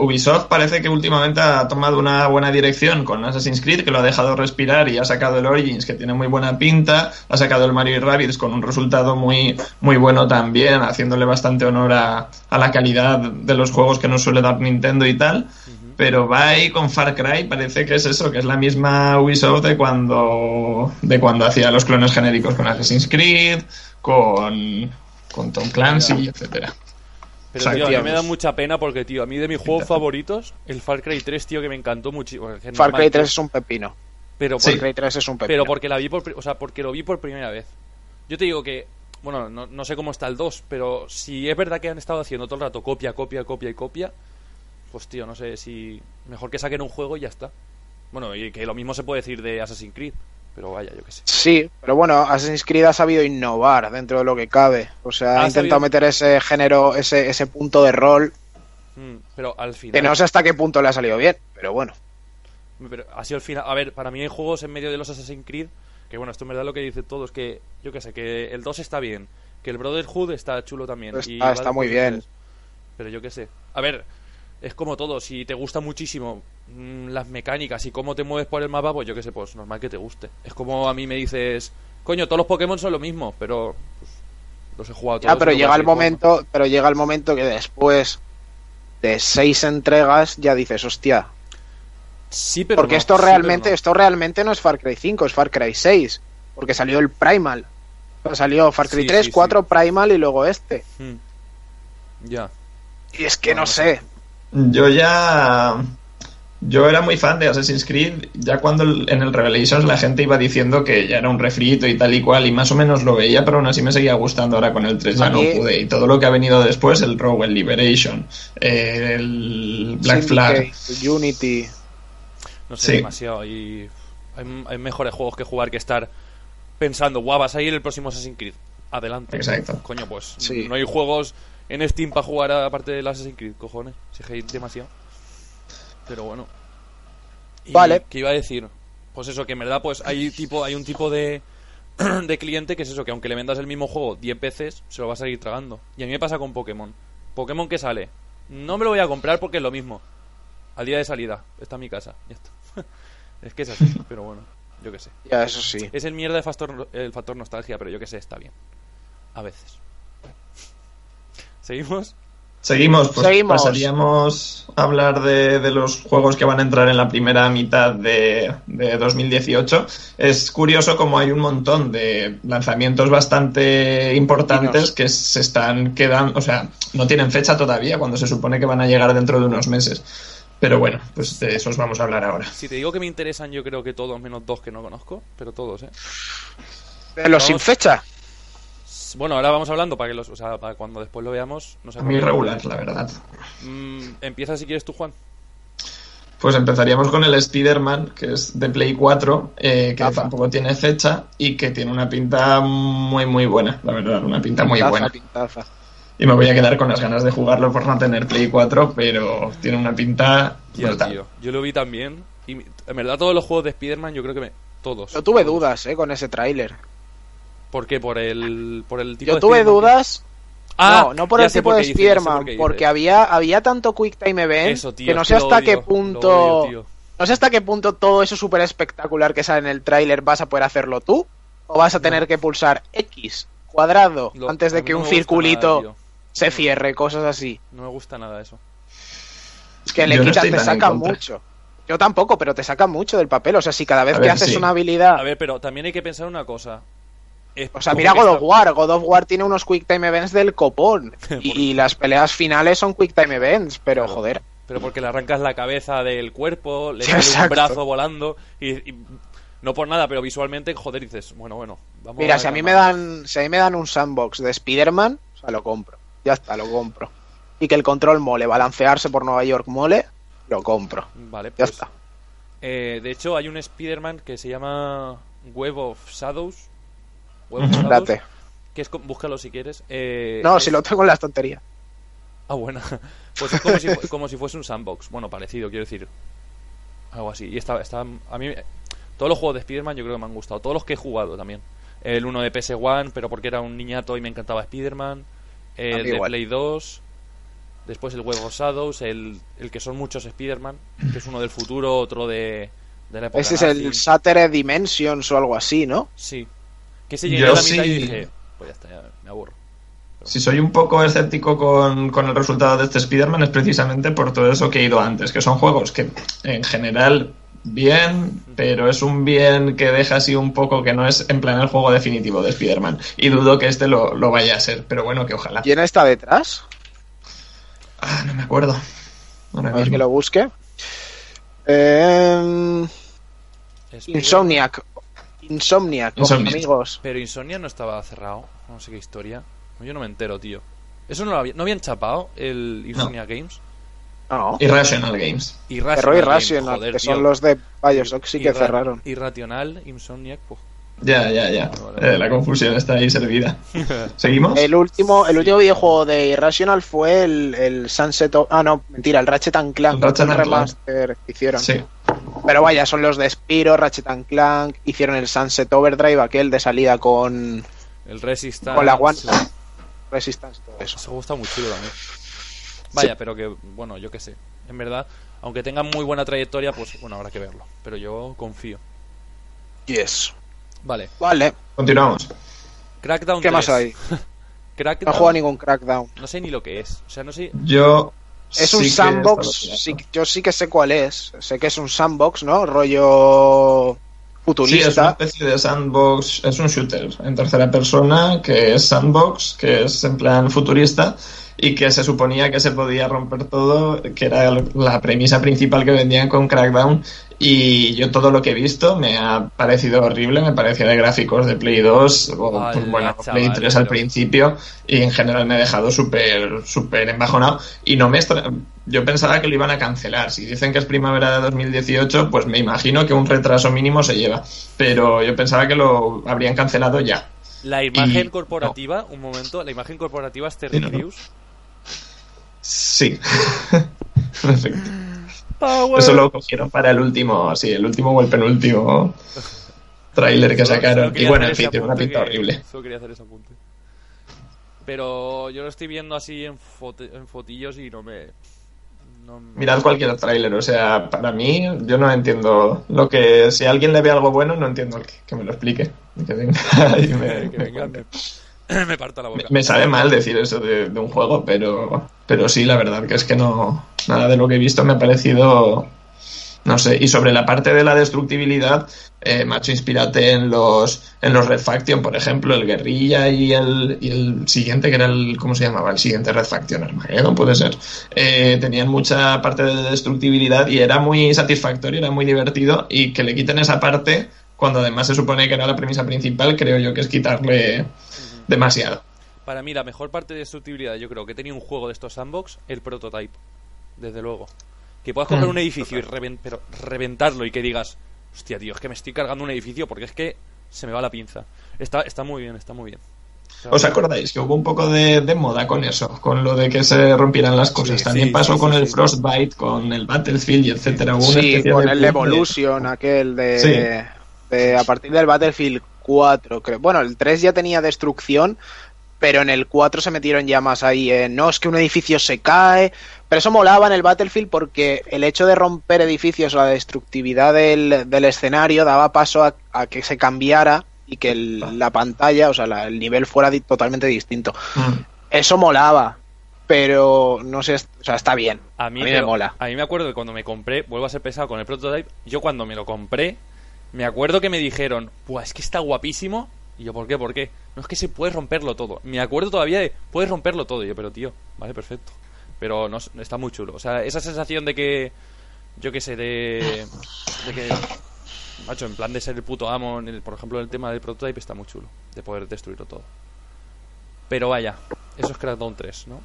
Ubisoft parece que últimamente ha tomado una buena dirección con Assassin's Creed, que lo ha dejado respirar y ha sacado el Origins, que tiene muy buena pinta, ha sacado el Mario y Rabbids con un resultado muy, muy bueno también, haciéndole bastante honor a, a la calidad de los juegos que nos suele dar Nintendo y tal. Pero va ahí con Far Cry, parece que es eso, que es la misma Ubisoft de cuando, de cuando hacía los clones genéricos con Assassin's Creed, con, con Tom Clancy, etcétera. Pero tío, a mí me da mucha pena porque, tío, a mí de mis juegos favoritos, el Far Cry 3, tío, que me encantó muchísimo. Far normal, Cry tío, 3 es un pepino. Pero, Sí. Far Cry 3 es un pepino. pero porque la vi por, o sea, porque lo vi por primera vez. Yo te digo que, bueno, no, no sé cómo está el 2, pero si es verdad que han estado haciendo todo el rato copia, copia, copia y copia, pues tío, no sé si mejor que saquen un juego y ya está. Bueno, y que lo mismo se puede decir de Assassin's Creed, pero vaya, yo qué sé. Sí, pero bueno, Assassin's Creed ha sabido innovar dentro de lo que cabe. O sea, ha intentado sabido- meter ese género, ese, ese punto de rol, Mm, pero al final que no sé hasta qué punto le ha salido bien, pero bueno. Pero ha sido el final. A ver, para mí hay juegos en medio de los Assassin's Creed. Que bueno, esto en verdad lo que dice todo es que, yo qué sé, que el 2 está bien. Que el Brotherhood está chulo también. Está- y está muy bien. 3. Pero yo qué sé. A ver, es como todo. Si te gusta muchísimo mm, las mecánicas y cómo te mueves por el mapa, pues yo qué sé, pues normal que te guste. Es como a mí me dices, coño, todos los Pokémon son lo mismo, pero pues, los he jugado todos. Ya, pero llega el momento, pero llega el momento que después de seis entregas ya dices, hostia, Sí, pero porque no, esto sí, pero realmente, no. esto realmente no es Far Cry 5, es Far Cry 6, porque salió el Primal. O sea, salió Far Cry Sí, 3, sí, 4 Primal y luego este. Mm. Ya. Y es que no sé. Yo ya. Yo era muy fan de Assassin's Creed, ya cuando el- en el Revelations la gente iba diciendo que ya era un refrito y tal y cual, y más o menos lo veía, pero aún así me seguía gustando. Ahora con el 3 ya no pude. Y todo lo que ha venido después, el Rogue, el Liberation, el Black Flag. Unity. No sé, Sí. demasiado. Y hay, hay mejores juegos que jugar que estar pensando, guau, vas a ir el próximo Assassin's Creed. Adelante. Exacto. Coño, pues Sí. no hay juegos en Steam para jugar aparte del Assassin's Creed, cojones. Si es que hay demasiado. Pero bueno. Y Vale. ¿Qué iba a decir? Pues eso, que en verdad pues hay tipo hay un tipo de, de cliente que es eso, que aunque le vendas el mismo juego 10 veces, se lo va a seguir tragando. Y a mí me pasa con Pokémon. Pokémon que sale. No me lo voy a comprar porque es lo mismo. Al día de salida. Está en mi casa. Ya está. es que es así, pero bueno. Yo qué sé. Ya, eso sí. Es el mierda de factor, el factor nostalgia, pero yo que sé, está bien. A veces. ¿Seguimos? Seguimos, pues Seguimos. pasaríamos a hablar de, de los juegos que van a entrar en la primera mitad de, de 2018. Es curioso como hay un montón de lanzamientos bastante importantes que se están quedando, o sea, no tienen fecha todavía cuando se supone que van a llegar dentro de unos meses. Pero bueno, pues de esos vamos a hablar ahora. Si te digo que me interesan, yo creo que todos, menos dos que no conozco, pero todos, ¿eh? De los sin Vamos. Bueno, ahora vamos hablando para que los, o sea, para cuando después lo veamos, no sé. Muy regular, la verdad. Mm, empieza si quieres tú, Juan. Pues empezaríamos con el Spider-Man, que es de Play 4, eh, que Gafa. tampoco tiene fecha y que tiene una pinta muy, muy buena, la verdad, una pinta muy Pintaza, buena. pintaza. Y me voy a quedar con las ganas de jugarlo por no tener Play 4, pero tiene una pinta Tío. Yo lo vi también. Y en verdad, todos los juegos de Spider-Man, yo creo que me. Todos. Yo tuve dudas, eh, con ese tráiler. ¿Por qué? Por el, por el tipo Yo de tuve Spider-Man que- dudas. Ah, no, no por el tipo por de por dices. porque había, había tanto Quick Time Event Eso, tío, que no sé hasta qué punto. odio, no sé hasta qué punto todo eso súper espectacular que sale en el tráiler vas a poder hacerlo tú. O vas a tener que pulsar X cuadrado Lo- antes de que no un circulito nada, se cierre, cosas así. No me gusta nada eso. Es que le estoy te contra. mucho. Yo tampoco, pero te sacan mucho del papel. O sea, si cada vez A que ver, haces sí. una habilidad. A ver, pero también hay que pensar una cosa. Es O sea, mira God of War. God of War tiene unos Quick Time Events del copón. y, y las peleas finales son Quick Time Events, pero Claro. joder. Pero porque le arrancas la cabeza del cuerpo, le sale un brazo volando y, y- no por nada, pero visualmente, joder, dices, bueno, bueno, vamos Mira, a si a mí me dan, si a mí me dan un sandbox de Spider-Man, o sea, lo compro. Ya está, lo compro. Y que el control mole, balancearse por Nueva York mole, lo compro. Vale, Ya pues, está. eh, de hecho, hay un Spider-Man que se llama Web of Shadows. Date. que es, búscalo si quieres. eh, No, es- si lo tengo en las tonterías. Ah, bueno. Pues es como si, como si fuese un sandbox. Bueno, parecido, quiero decir. Algo así. Y está, está. A mí. Todos los juegos de Spider-Man yo creo que me han gustado. Todos los que he jugado también. El uno de PS1, pero porque era un niñato y me encantaba Spider-Man. El de igual. Play 2. Después el Web of Shadows. El, el que son muchos Spider-Man. Que es uno del futuro, otro de. De la época Ese es el Shattered Dimensions o algo así, ¿no? Sí. Que se llegué Yo a la mitad y sí. dije. Pues ya está, ya me aburro. Si soy un poco escéptico con, con el resultado de este Spider-Man es precisamente por todo eso que he ido antes, que son juegos que en general bien, pero es un bien que deja así un poco que no es en plan el juego definitivo de Spider-Man. Y dudo que este lo, lo vaya a ser, pero bueno, que ojalá. ¿Quién está detrás? Ah, no me acuerdo. Ahora A ver mismo. que lo busque. Eh, Insomniac. Insomniac, con amigos. Pero Insomnia no estaba cerrado. No sé qué historia. Yo no me entero, tío. ¿Eso no lo había- no habían chapado el Insomnia Games? No, Irrational Games. Irrational Games, Irrational, joder, que tío. son los de Bioshock, sí que Irra- cerraron. Irrational, Insomniac, pues. Ya, ya, ya. Eh, la confusión está ahí servida. ¿Seguimos? El último, el último videojuego de Irrational fue el, el Sunset. o- Ah, no, mentira, el Ratchet and Clank. Ratchet and Clank. remaster que hicieron. Sí. Pero vaya, son los de Spiro, Ratchet and Clank. Hicieron el Sunset Overdrive, aquel de salida con, El Resistance. con la One. Resistance, todo eso. Eso gusta muy chulo también. Vaya, pero que, bueno, yo qué sé. En verdad, aunque tengan muy buena trayectoria, pues bueno, habrá que verlo. Pero yo confío. Yes. Vale, Vale, Continuamos. Crackdown ¿qué 3. más hay? Crackdown. No juego ningún Crackdown. No sé ni lo que es. O sea, no sé. Yo. Es sí un sandbox, sí- yo sí que sé cuál es. Sé que es un sandbox, ¿no? Rollo Sí, es una futurista. especie de sandbox, es un shooter en tercera persona que es sandbox, que es en plan futurista y que se suponía que se podía romper todo, que era la premisa principal que vendían con Crackdown y yo todo lo que he visto me ha parecido horrible, me parecía de gráficos de Play 2 o Hola, pues, bueno, chaval, Play 3 al pero- principio y en general me ha dejado súper súper embajonado y no me extra- yo pensaba que lo iban a cancelar si dicen que es primavera de 2018 pues me imagino que un retraso mínimo se lleva pero yo pensaba que lo habrían cancelado ya La imagen Y- corporativa, un momento, la imagen corporativa es Sí, Terry no, no. Crews. sí Perfecto. Eso lo cogieron para el último sí el último o el penúltimo tráiler que sacaron y bueno en fin tiene una pinta que- horrible Solo quería hacer ese apunte. Pero yo lo estoy viendo así en, fote- en fotillos y no me. no me- Mirad cualquier tráiler, o sea, para mí yo no entiendo lo que... Si a alguien le ve algo bueno, no entiendo que, que me lo explique. Que venga y me, que me venga, cuente. me, me parta la boca. Me- me sabe mal decir eso de, de un juego, pero, pero sí, la verdad que es que no... Nada de lo que he visto me ha parecido... No sé, y sobre la parte de la destructibilidad, eh, macho, inspírate en los, en los Red Faction, por ejemplo, el Guerrilla y el, y el siguiente, que era el, ¿cómo se llamaba? El siguiente Red Faction, Armageddon, puede ser. Eh, tenían mucha parte de destructibilidad y era muy satisfactorio, era muy divertido, y que le quiten esa parte, cuando además se supone que era la premisa principal, creo yo que es quitarle demasiado. Para mí, la mejor parte de destructibilidad, yo creo que tenía un juego de estos sandbox, el prototype. Desde luego. Que puedas coger Mm. un edificio y reven- pero reventarlo y que digas, hostia, tío, es que me estoy cargando un edificio porque es que se me va la pinza. Está, está muy bien, está muy bien. Está ¿Os bien. acordáis que hubo un poco de, de moda con eso? Con lo de que se rompieran las cosas. Sí, También sí, pasó sí, con sí, el sí. Frostbite, con el Battlefield y etcétera. Hubo Sí, con el de- Evolution, aquel de, Sí. de- A partir del Battlefield 4, creo. Bueno, el 3 ya tenía destrucción, pero en el 4 se metieron ya más ahí en. No, es que un edificio se cae. Pero eso molaba en el Battlefield porque el hecho de romper edificios o la destructividad del, del escenario daba paso a, a que se cambiara y que el- la pantalla, o sea, la- el nivel fuera di- totalmente distinto. Mm. Eso molaba. pero no sé, o sea, está bien. A mí, me pero- mola. A mí me acuerdo que cuando me compré, vuelvo a ser pesado con el prototype, yo cuando me lo compré, me acuerdo que me dijeron, Buah, es que está guapísimo. Y yo, ¿por qué? ¿Por qué? No es que se puede romperlo todo. Me acuerdo todavía de, puedes romperlo todo. Y yo, pero tío, vale, perfecto. Pero no, está muy chulo. O sea, esa sensación de que, yo qué sé, de, de que, macho, en plan de ser el puto amo, en el- por ejemplo, el tema del prototype está muy chulo. De poder destruirlo todo. Pero vaya, eso es Crackdown 3, ¿no?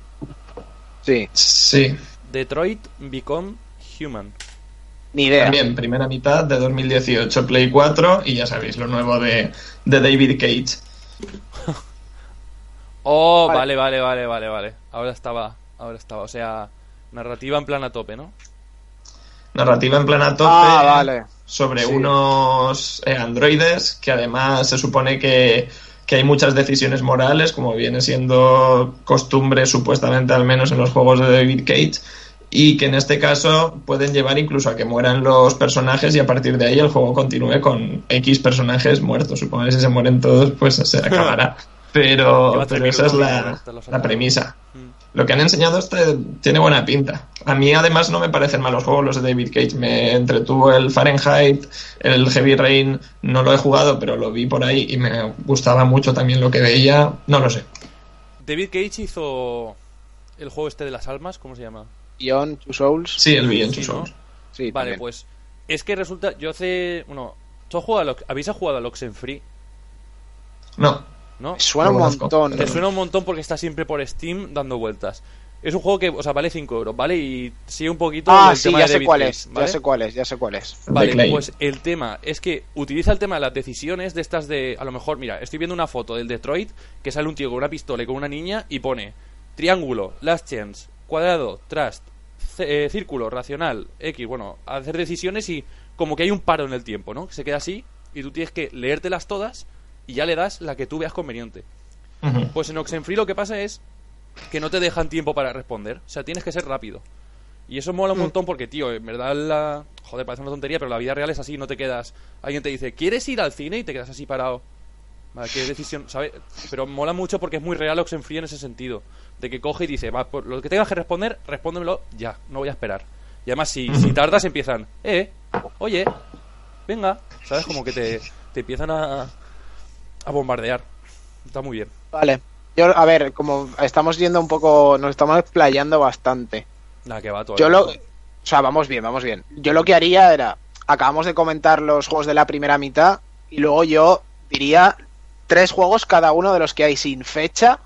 Sí, Sí, Detroit Become Human. Ni idea. también primera mitad de 2018 Play 4 y ya sabéis lo nuevo de, de David Cage. Oh, Vale. vale, vale, vale, vale. Ahora estaba, ahora estaba. O sea, narrativa en plan a tope, ¿no? Narrativa en plan a tope Ah, vale. sobre Sí. unos eh, androides que además se supone que, que hay muchas decisiones morales, como viene siendo costumbre supuestamente al menos en los juegos de David Cage, y que en este caso pueden llevar incluso a que mueran los personajes y a partir de ahí el juego continúe con X personajes muertos. Supongo que si se mueren todos, pues se acabará. Pero, esa es la, la premisa. Mm. Lo que han enseñado este tiene buena pinta. A mí además no me parecen malos juegos los de David Cage. Me entretuvo el Fahrenheit, el Heavy Rain, no lo he jugado, pero lo vi por ahí y me gustaba mucho también lo que veía. No lo sé. David Cage hizo el juego este de las almas, ¿cómo se llama? Beyond Two Souls. Sí, el vi en Sí, Vale, también. pues es que resulta, yo hace, bueno, ¿tú has jugado a ¿habéis jugado a Oxenfree? No, ¿No? Me Suena un montón. Te suena un montón porque está siempre por Steam dando vueltas. Es un juego que, o sea, vale 5 euros, ¿vale? Y sigue un poquito Ah, el sí, tema ya de sé cuál es. ¿vale? Ya sé cuál es, ya sé cuál es. Vale, pues el tema es que utiliza el tema de las decisiones de estas de. A lo mejor, mira, estoy viendo una foto del Detroit que sale un tío con una pistola y con una niña y pone triángulo, last chance, cuadrado, trust, eh, círculo, racional, X. Bueno, hacer decisiones y como que hay un paro en el tiempo, ¿no? Se queda así y tú tienes que leértelas todas y ya le das la que tú veas conveniente. Pues en Oxenfree lo que pasa es que no te dejan tiempo para responder. O sea, tienes que ser rápido. Y eso mola un montón porque, tío, en verdad la... Joder, parece una tontería, pero la vida real es así, no te quedas... Alguien te dice, ¿quieres ir al cine? Y te quedas así parado. Qué decisión, ¿sabes? Pero mola mucho porque es muy real Oxenfree en ese sentido. De que coge y dice, va, por lo que tengas que responder, respóndemelo ya, no voy a esperar. Y además, si, si tardas, empiezan, eh, oye, venga, ¿sabes? Como que te, te empiezan a, a bombardear. Está muy bien. Vale. Yo, a ver, como estamos yendo un poco, nos estamos explayando bastante. Nada, que va todo. Yo lo, o sea, vamos bien, vamos bien. Yo lo que haría era, acabamos de comentar los juegos de la primera mitad y luego yo diría tres juegos cada uno de los que hay sin fecha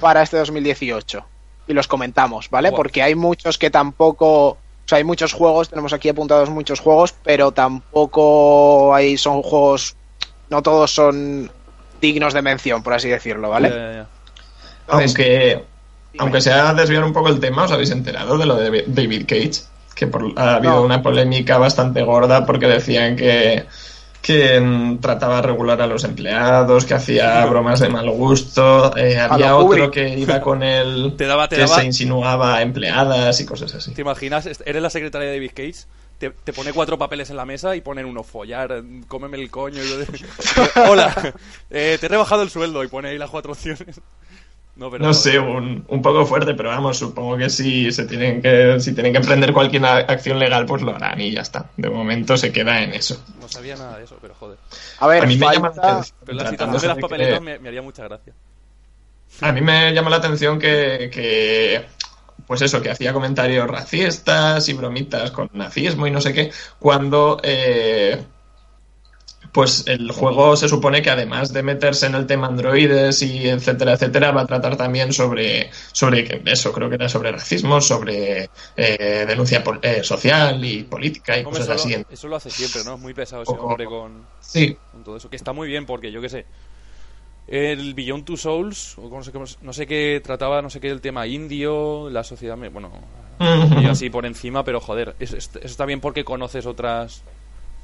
Para este 2018 y los comentamos, ¿vale? Porque hay muchos que tampoco, o sea, hay muchos juegos, tenemos aquí apuntados muchos juegos, pero tampoco hay son juegos, no todos son dignos de mención, por así decirlo, ¿vale? Entonces, Aunque, aunque sea desviar un poco el tema, ¿os habéis enterado de lo de David Cage? Que por- ha habido No. una polémica bastante gorda porque decían que, que trataba regular a los empleados, que hacía bromas de mal gusto. eh, había otro Kubrick. que iba con él Te daba- te que daba- se insinuaba a empleadas y cosas así. ¿Te imaginas? Eres la secretaria de David Cage, te, te pone cuatro papeles en la mesa y ponen uno follar, cómeme el coño. y yo de- Hola, eh, te he rebajado el sueldo y pone ahí las cuatro opciones. No, pero No sé, un, un poco fuerte, pero vamos, supongo que si se tienen que si tienen que emprender cualquier acción legal, pues lo harán y ya está. De momento se queda en eso. No sabía nada de eso, pero joder. a ver, A mí me llama la atención. Pero la de las papeletas que- me, me haría mucha gracia. A mí me llama la atención que, que, pues eso, que hacía comentarios racistas y bromitas con nazismo y no sé qué, cuando eh, pues el juego se supone que además de meterse en el tema androides y etcétera, etcétera, va a tratar también sobre, sobre eso, creo que era sobre racismo, sobre eh, denuncia eh, social y política y cosas eso, así. lo, eso lo hace siempre, ¿no? Es muy pesado ese hombre con, Sí, con todo eso. Que está muy bien porque, yo qué sé, el Beyond Two Souls, o no sé, no sé qué trataba, no sé qué, el tema indio, la sociedad, bueno, y así por encima, pero joder, eso, eso está bien porque conoces otras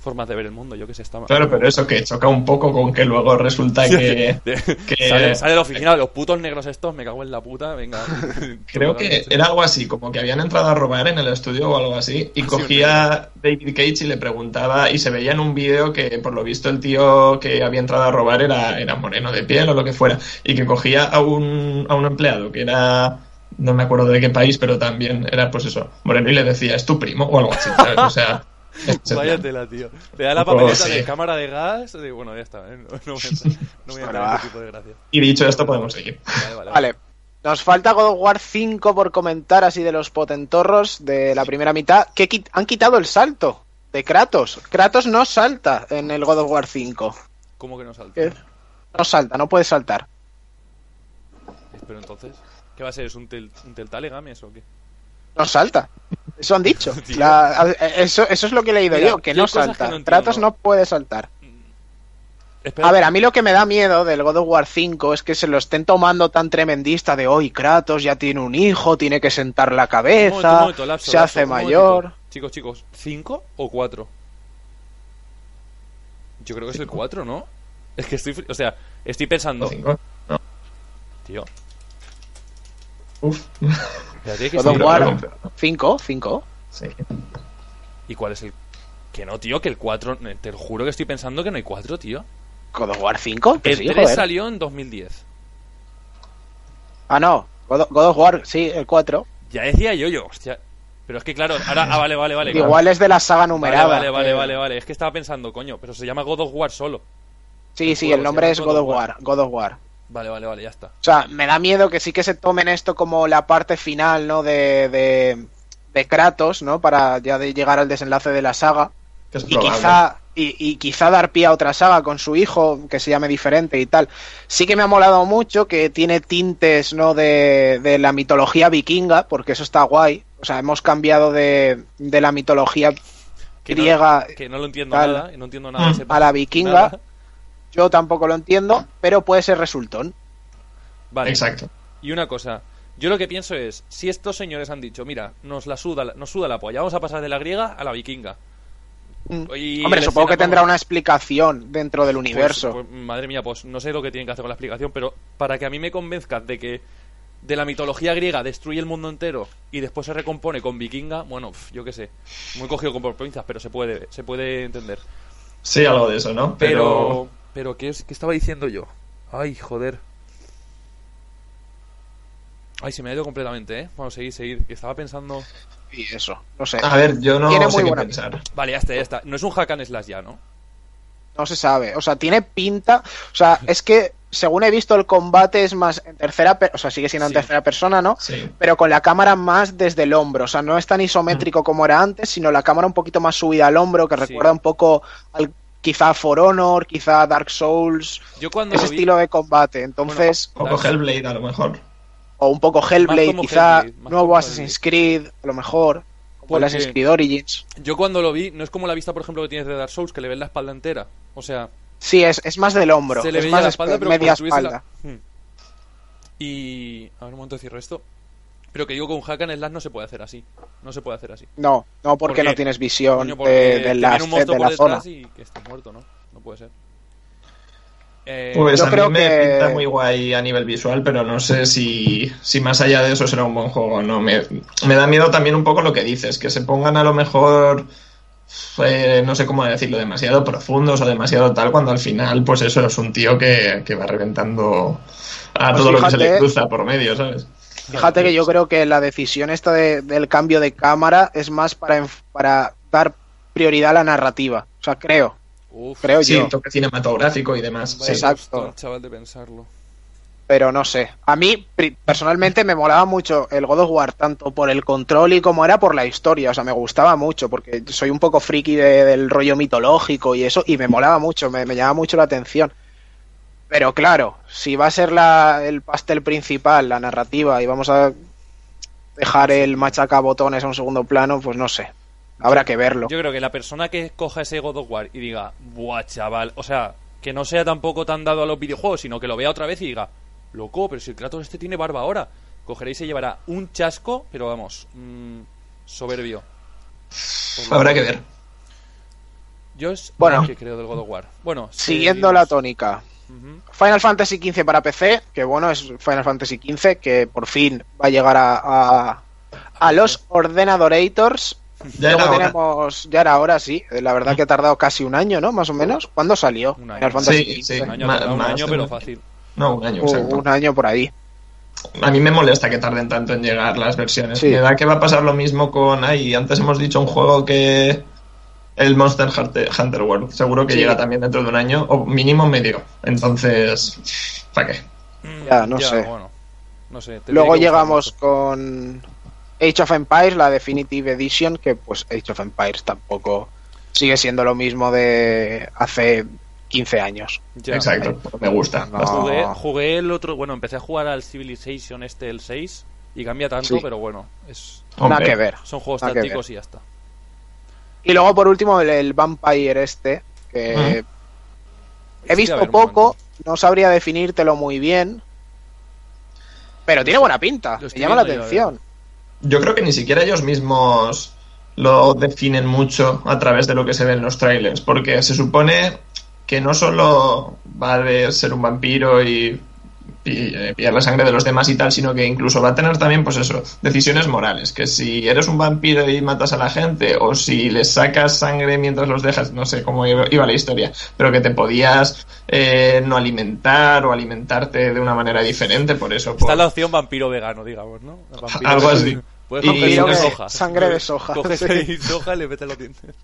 formas de ver el mundo, yo que sé, está claro, pero eso que choca un poco con que luego resulta que... que- sale, sale de la oficina, los putos negros estos, me cago en la puta, venga. Creo que era algo así, como que habían entrado a robar en el estudio o algo así, y Ah, sí, cogía David Cage y le preguntaba, y se veía en un vídeo que por lo visto el tío que había entrado a robar era, era moreno de piel o lo que fuera, y que cogía a un, a un empleado que era no me acuerdo de qué país, pero también era pues eso, moreno y le decía, es tu primo o algo así, ¿sabes? O sea, ese Vaya plan. tela, tío. Le da la papeleta sí. de cámara de gas. de- bueno, ya está. ¿eh? No, no voy a entrar, no voy a entrar en tipo de gracia. Y dicho esto, podemos seguir. Vale, vale. Vale. Nos falta God of War 5 por comentar así de los potentorros de la primera mitad. Que han quitado el salto de Kratos. Kratos no salta en el God of War 5. ¿Cómo que no salta? ¿Qué? No salta, no puede saltar. Pero entonces, ¿qué va a ser? ¿Es un, tel, un Telltale Games o qué? No salta. Eso han dicho. La- a- eso, eso es lo que he leído Mira, yo, que no salta. que no entiendo. Kratos no puede saltar. Espera, A ver, a mí lo que me da miedo del God of War 5 es que se lo estén tomando tan tremendista de hoy Kratos ya tiene un hijo, tiene que sentar la un cabeza, momento, un momento, lapso, se lapso, hace mayor. Chicos, chicos, ¿cinco o cuatro? Yo creo que es el cuatro, ¿no? Es que estoy... O sea, estoy pensando... Cinco. No. Tío, Uf. 5, 5. Sí. ¿Y cuál es el...? Que no, tío, que el 4... Te lo juro que estoy pensando que no hay 4, tío. God of War 5, que El sí, 3 joder. salió en 2010. Ah, no, God of, God of War, sí, el 4. Ya decía yo, yo, hostia. Pero es que claro, ahora... Ah, vale, vale, vale. claro. Igual es de la saga Vale, numerada. vale, vale, eh. vale, vale. Es que estaba pensando, coño, pero se llama God of War solo. Sí, El sí, juego el nombre es God of War, God of War. Vale, vale, vale, ya está. O sea, me da miedo que sí que se tomen esto como la parte final, ¿no? De, de, de Kratos, ¿no? Para ya de llegar al desenlace de la saga. Que es y quizá y, y quizá dar pie a otra saga con su hijo que se llame diferente y tal sí que me ha molado mucho que tiene tintes no de, de la mitología vikinga porque eso está guay o sea hemos cambiado de, de la mitología Que no- griega Que no lo entiendo tal. nada, y no entiendo nada de ese a la vikinga nada. Yo tampoco lo entiendo pero puede ser resultón Vale. Exacto. Y una cosa, yo lo que pienso es, si estos señores han dicho, mira, nos la suda, la- nos suda la polla, vamos a pasar de la griega a la vikinga. Y hombre supongo que tendrá una explicación dentro del pues- universo pues, madre mía, pues no sé lo que tienen que hacer con la explicación, pero para que a mí me convenzca de que de la mitología griega destruye el mundo entero y después se recompone con vikinga, bueno, pf, yo qué sé, muy cogido con por pinzas, pero se puede, se puede entender. Sí, algo de eso, ¿no? Pero, pero ¿qué, es- qué estaba diciendo yo? Ay, joder. Ay, se me ha ido completamente, ¿eh? Vamos, seguir, seguir. Que estaba pensando... y eso no sé A ver, yo no Tiene sé muy qué buena pensar. Vale, ya está, ya está. No es un hack and slash ya, ¿no? No se sabe. O sea, tiene pinta. O sea, es que según he visto, el combate es más en tercera. O sea, sigue siendo en Sí. tercera persona, ¿no? Sí. Pero con la cámara más desde el hombro. O sea, no es tan isométrico como era antes, sino la cámara un poquito más subida al hombro, que Sí. recuerda un poco al. Quizá For Honor, quizá Dark Souls, Yo cuando ese vi... estilo de combate. Entonces, Un poco Hellblade, a lo mejor. o un poco Hellblade, quizá Hellblade, nuevo Assassin's Creed, a lo mejor, Porque- Assassin's Creed Origins. Yo cuando lo vi, no es como la vista, por ejemplo, que tienes de Dark Souls, que le ves la espalda entera. O sea, Sí, es, es más del hombro, se le es veía más la esp- espalda, pero media espalda. la- Hmm. Y... A ver, un momento, cierro esto. Pero que digo, con un hack and slash no se puede hacer así. No se puede hacer así. No, no porque no tienes visión Coño, porque de, de la, un de la zona. y que esté muerto, ¿no? No puede ser. Eh, Pues yo a creo mí me que- pinta muy guay a nivel visual, pero no sé si, si más allá de eso será un buen juego o no. Me, me da miedo también un poco lo que dices, que se pongan a lo mejor, eh, no sé cómo decirlo, demasiado profundos o demasiado tal, cuando al final, pues eso es un tío que, que va reventando a Pues todo lo que se le cruza por medio, ¿sabes? Fíjate que yo creo que la decisión esta de- del cambio de cámara es más para, para dar prioridad a la narrativa. O sea, creo, uf, creo Sí, yo. toque cinematográfico y demás. sí. exacto. chaval, de pensarlo. Pero no sé. A mí, personalmente, me molaba mucho el God of War, tanto por el control y como era por la historia. O sea, me gustaba mucho, porque soy un poco friki de- del rollo mitológico y eso, y me molaba mucho, me, me llamaba mucho la atención. Pero claro, si va a ser la, el pastel principal, la narrativa, y vamos a dejar el machaca botones a un segundo plano, pues no sé. Habrá que verlo. Yo creo que la persona que coja ese God of War y diga, buah, chaval, o sea, que no sea tampoco tan dado a los videojuegos, sino que lo vea otra vez y diga, loco, pero si el Kratos este tiene barba ahora, cogerá y se llevará un chasco, pero vamos, mm, soberbio. Habrá que- ver. Yo es Bueno. que creo del God of War. Bueno, Siguiendo seguimos. la tónica. Final Fantasy XV para PC, que bueno, es Final Fantasy XV, que por fin va a llegar a, a, a los ordenadorators. Ya Luego era hora. tenemos, ya era hora, sí. La verdad que ha tardado casi un año, ¿no? Más o menos. ¿Cuándo salió? Un año. Final Fantasy Sí, sí. Un año, un año, pero fácil. No, un año, Uh, exacto. un año por ahí. a mí me molesta que tarden tanto en llegar las versiones. Sí. Me da que va a pasar lo mismo con. Ay, antes hemos dicho un juego que. El Monster Hunter Hunter World. Seguro que Sí. llega también dentro de un año, o mínimo medio. Entonces. ¿Para qué? Ya, no sé. Bueno, no sé. Luego llegamos con Age of Empires, la Definitive Edition, que pues Age of Empires tampoco sigue siendo lo mismo de hace 15 años. Ya. Exacto, me gusta. No. Jugué, jugué el otro, bueno, empecé a jugar al Civilization este, el 6, y cambia tanto, Sí. pero bueno, es, Nada que ver. son juegos tácticos y ya está. Y luego por último el, el Vampire este, que Mm. he visto poco, no sabría definírtelo muy bien, pero tiene buena pinta, me llama la yo, atención. Yo creo que ni siquiera ellos mismos lo definen mucho a través de lo que se ve en los trailers, porque se supone que no solo va de ser un vampiro y, eh, pillar la sangre de los demás y tal, sino que incluso va a tener también, pues eso, decisiones morales, que si eres un vampiro y matas a la gente, o si les sacas sangre mientras los dejas, no sé cómo iba la historia, pero que te podías eh, no alimentar o alimentarte de una manera diferente, por eso. Está por- la opción vampiro vegano, digamos, ¿no? Vampiro- Algo así. Puedes Y- de soja. sangre de soja. Coges Sí. ahí soja y le metes los dientes.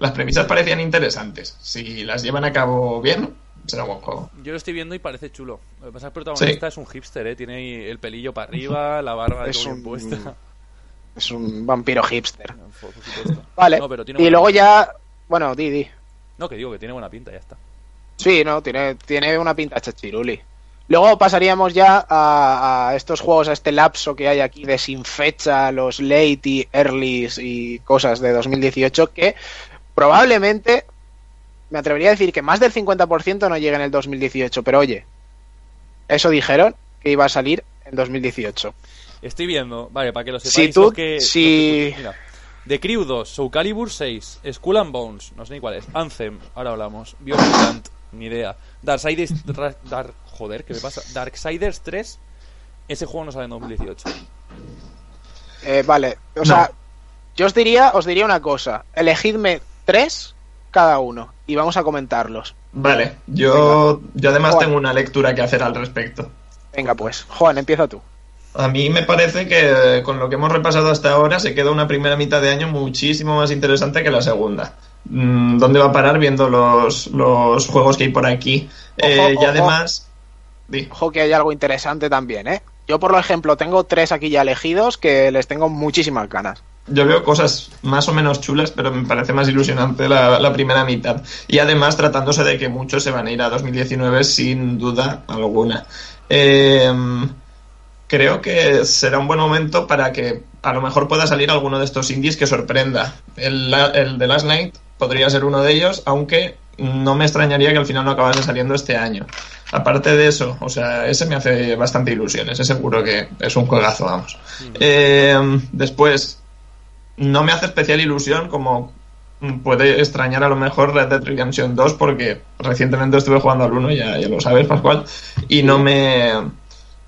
Las premisas parecían interesantes. Si las llevan a cabo bien, será un buen juego. Yo lo estoy viendo y parece chulo. Lo que pasa es que el protagonista es un hipster, ¿eh? Tiene el pelillo para arriba, la barba de Es un- puesta. Es un vampiro hipster. Por supuesto. Vale, No, pero tiene y luego pinta. ya, bueno, di, di. No, que digo que tiene buena pinta, ya está. Sí, no, tiene, tiene una pinta chachiruli. Luego pasaríamos ya a, a estos juegos, a este lapso que hay aquí de sin fecha, los late y earlys y cosas de 2018 que probablemente, me atrevería a decir que más del 50% no llega en el 2018, pero oye, eso dijeron que iba a salir en 2018. Estoy viendo, vale, para que lo Si sepáis. tú- los que, si- que- mira, The Crew 2, Soul Calibur 6, Skull and Bones, no sé ni cuál es, Anthem, ahora hablamos, Biomutant, ni idea, Darksiders, Dark, Dark- joder, ¿qué me pasa? Darksiders 3, ese juego no sale en 2018. Eh, vale, o sea, yo os diría, os diría una cosa, elegidme tres cada uno y vamos a comentarlos. Vale, yo, yo además Juan. tengo una lectura que hacer al respecto. Venga pues, Juan, empieza tú. A mí me parece que con lo que hemos repasado hasta ahora se queda una primera mitad de año muchísimo más interesante que la segunda. Mm, ¿Dónde va a parar viendo los, los juegos que hay por aquí? Eh, Ojo, y ojo. además... di. Ojo que hay algo interesante también, ¿eh? Yo, por ejemplo, tengo tres aquí ya elegidos que les tengo muchísimas ganas. Yo veo cosas más o menos chulas, pero me parece más ilusionante la, la primera mitad. Y además tratándose de que muchos se van a ir a 2019 sin duda alguna. Eh, creo que será un buen momento para que a lo mejor pueda salir alguno de estos indies que sorprenda. El, el de Last Night podría ser uno de ellos, aunque no me extrañaría que al final no acabase saliendo este año. Aparte de eso, o sea, ese me hace bastante ilusión, ese seguro que es un juegazo, vamos. Eh, después, no me hace especial ilusión como puede extrañar a lo mejor Red Dead Redemption 2 porque recientemente estuve jugando al 1, ya, ya lo sabes, Pascual, y no me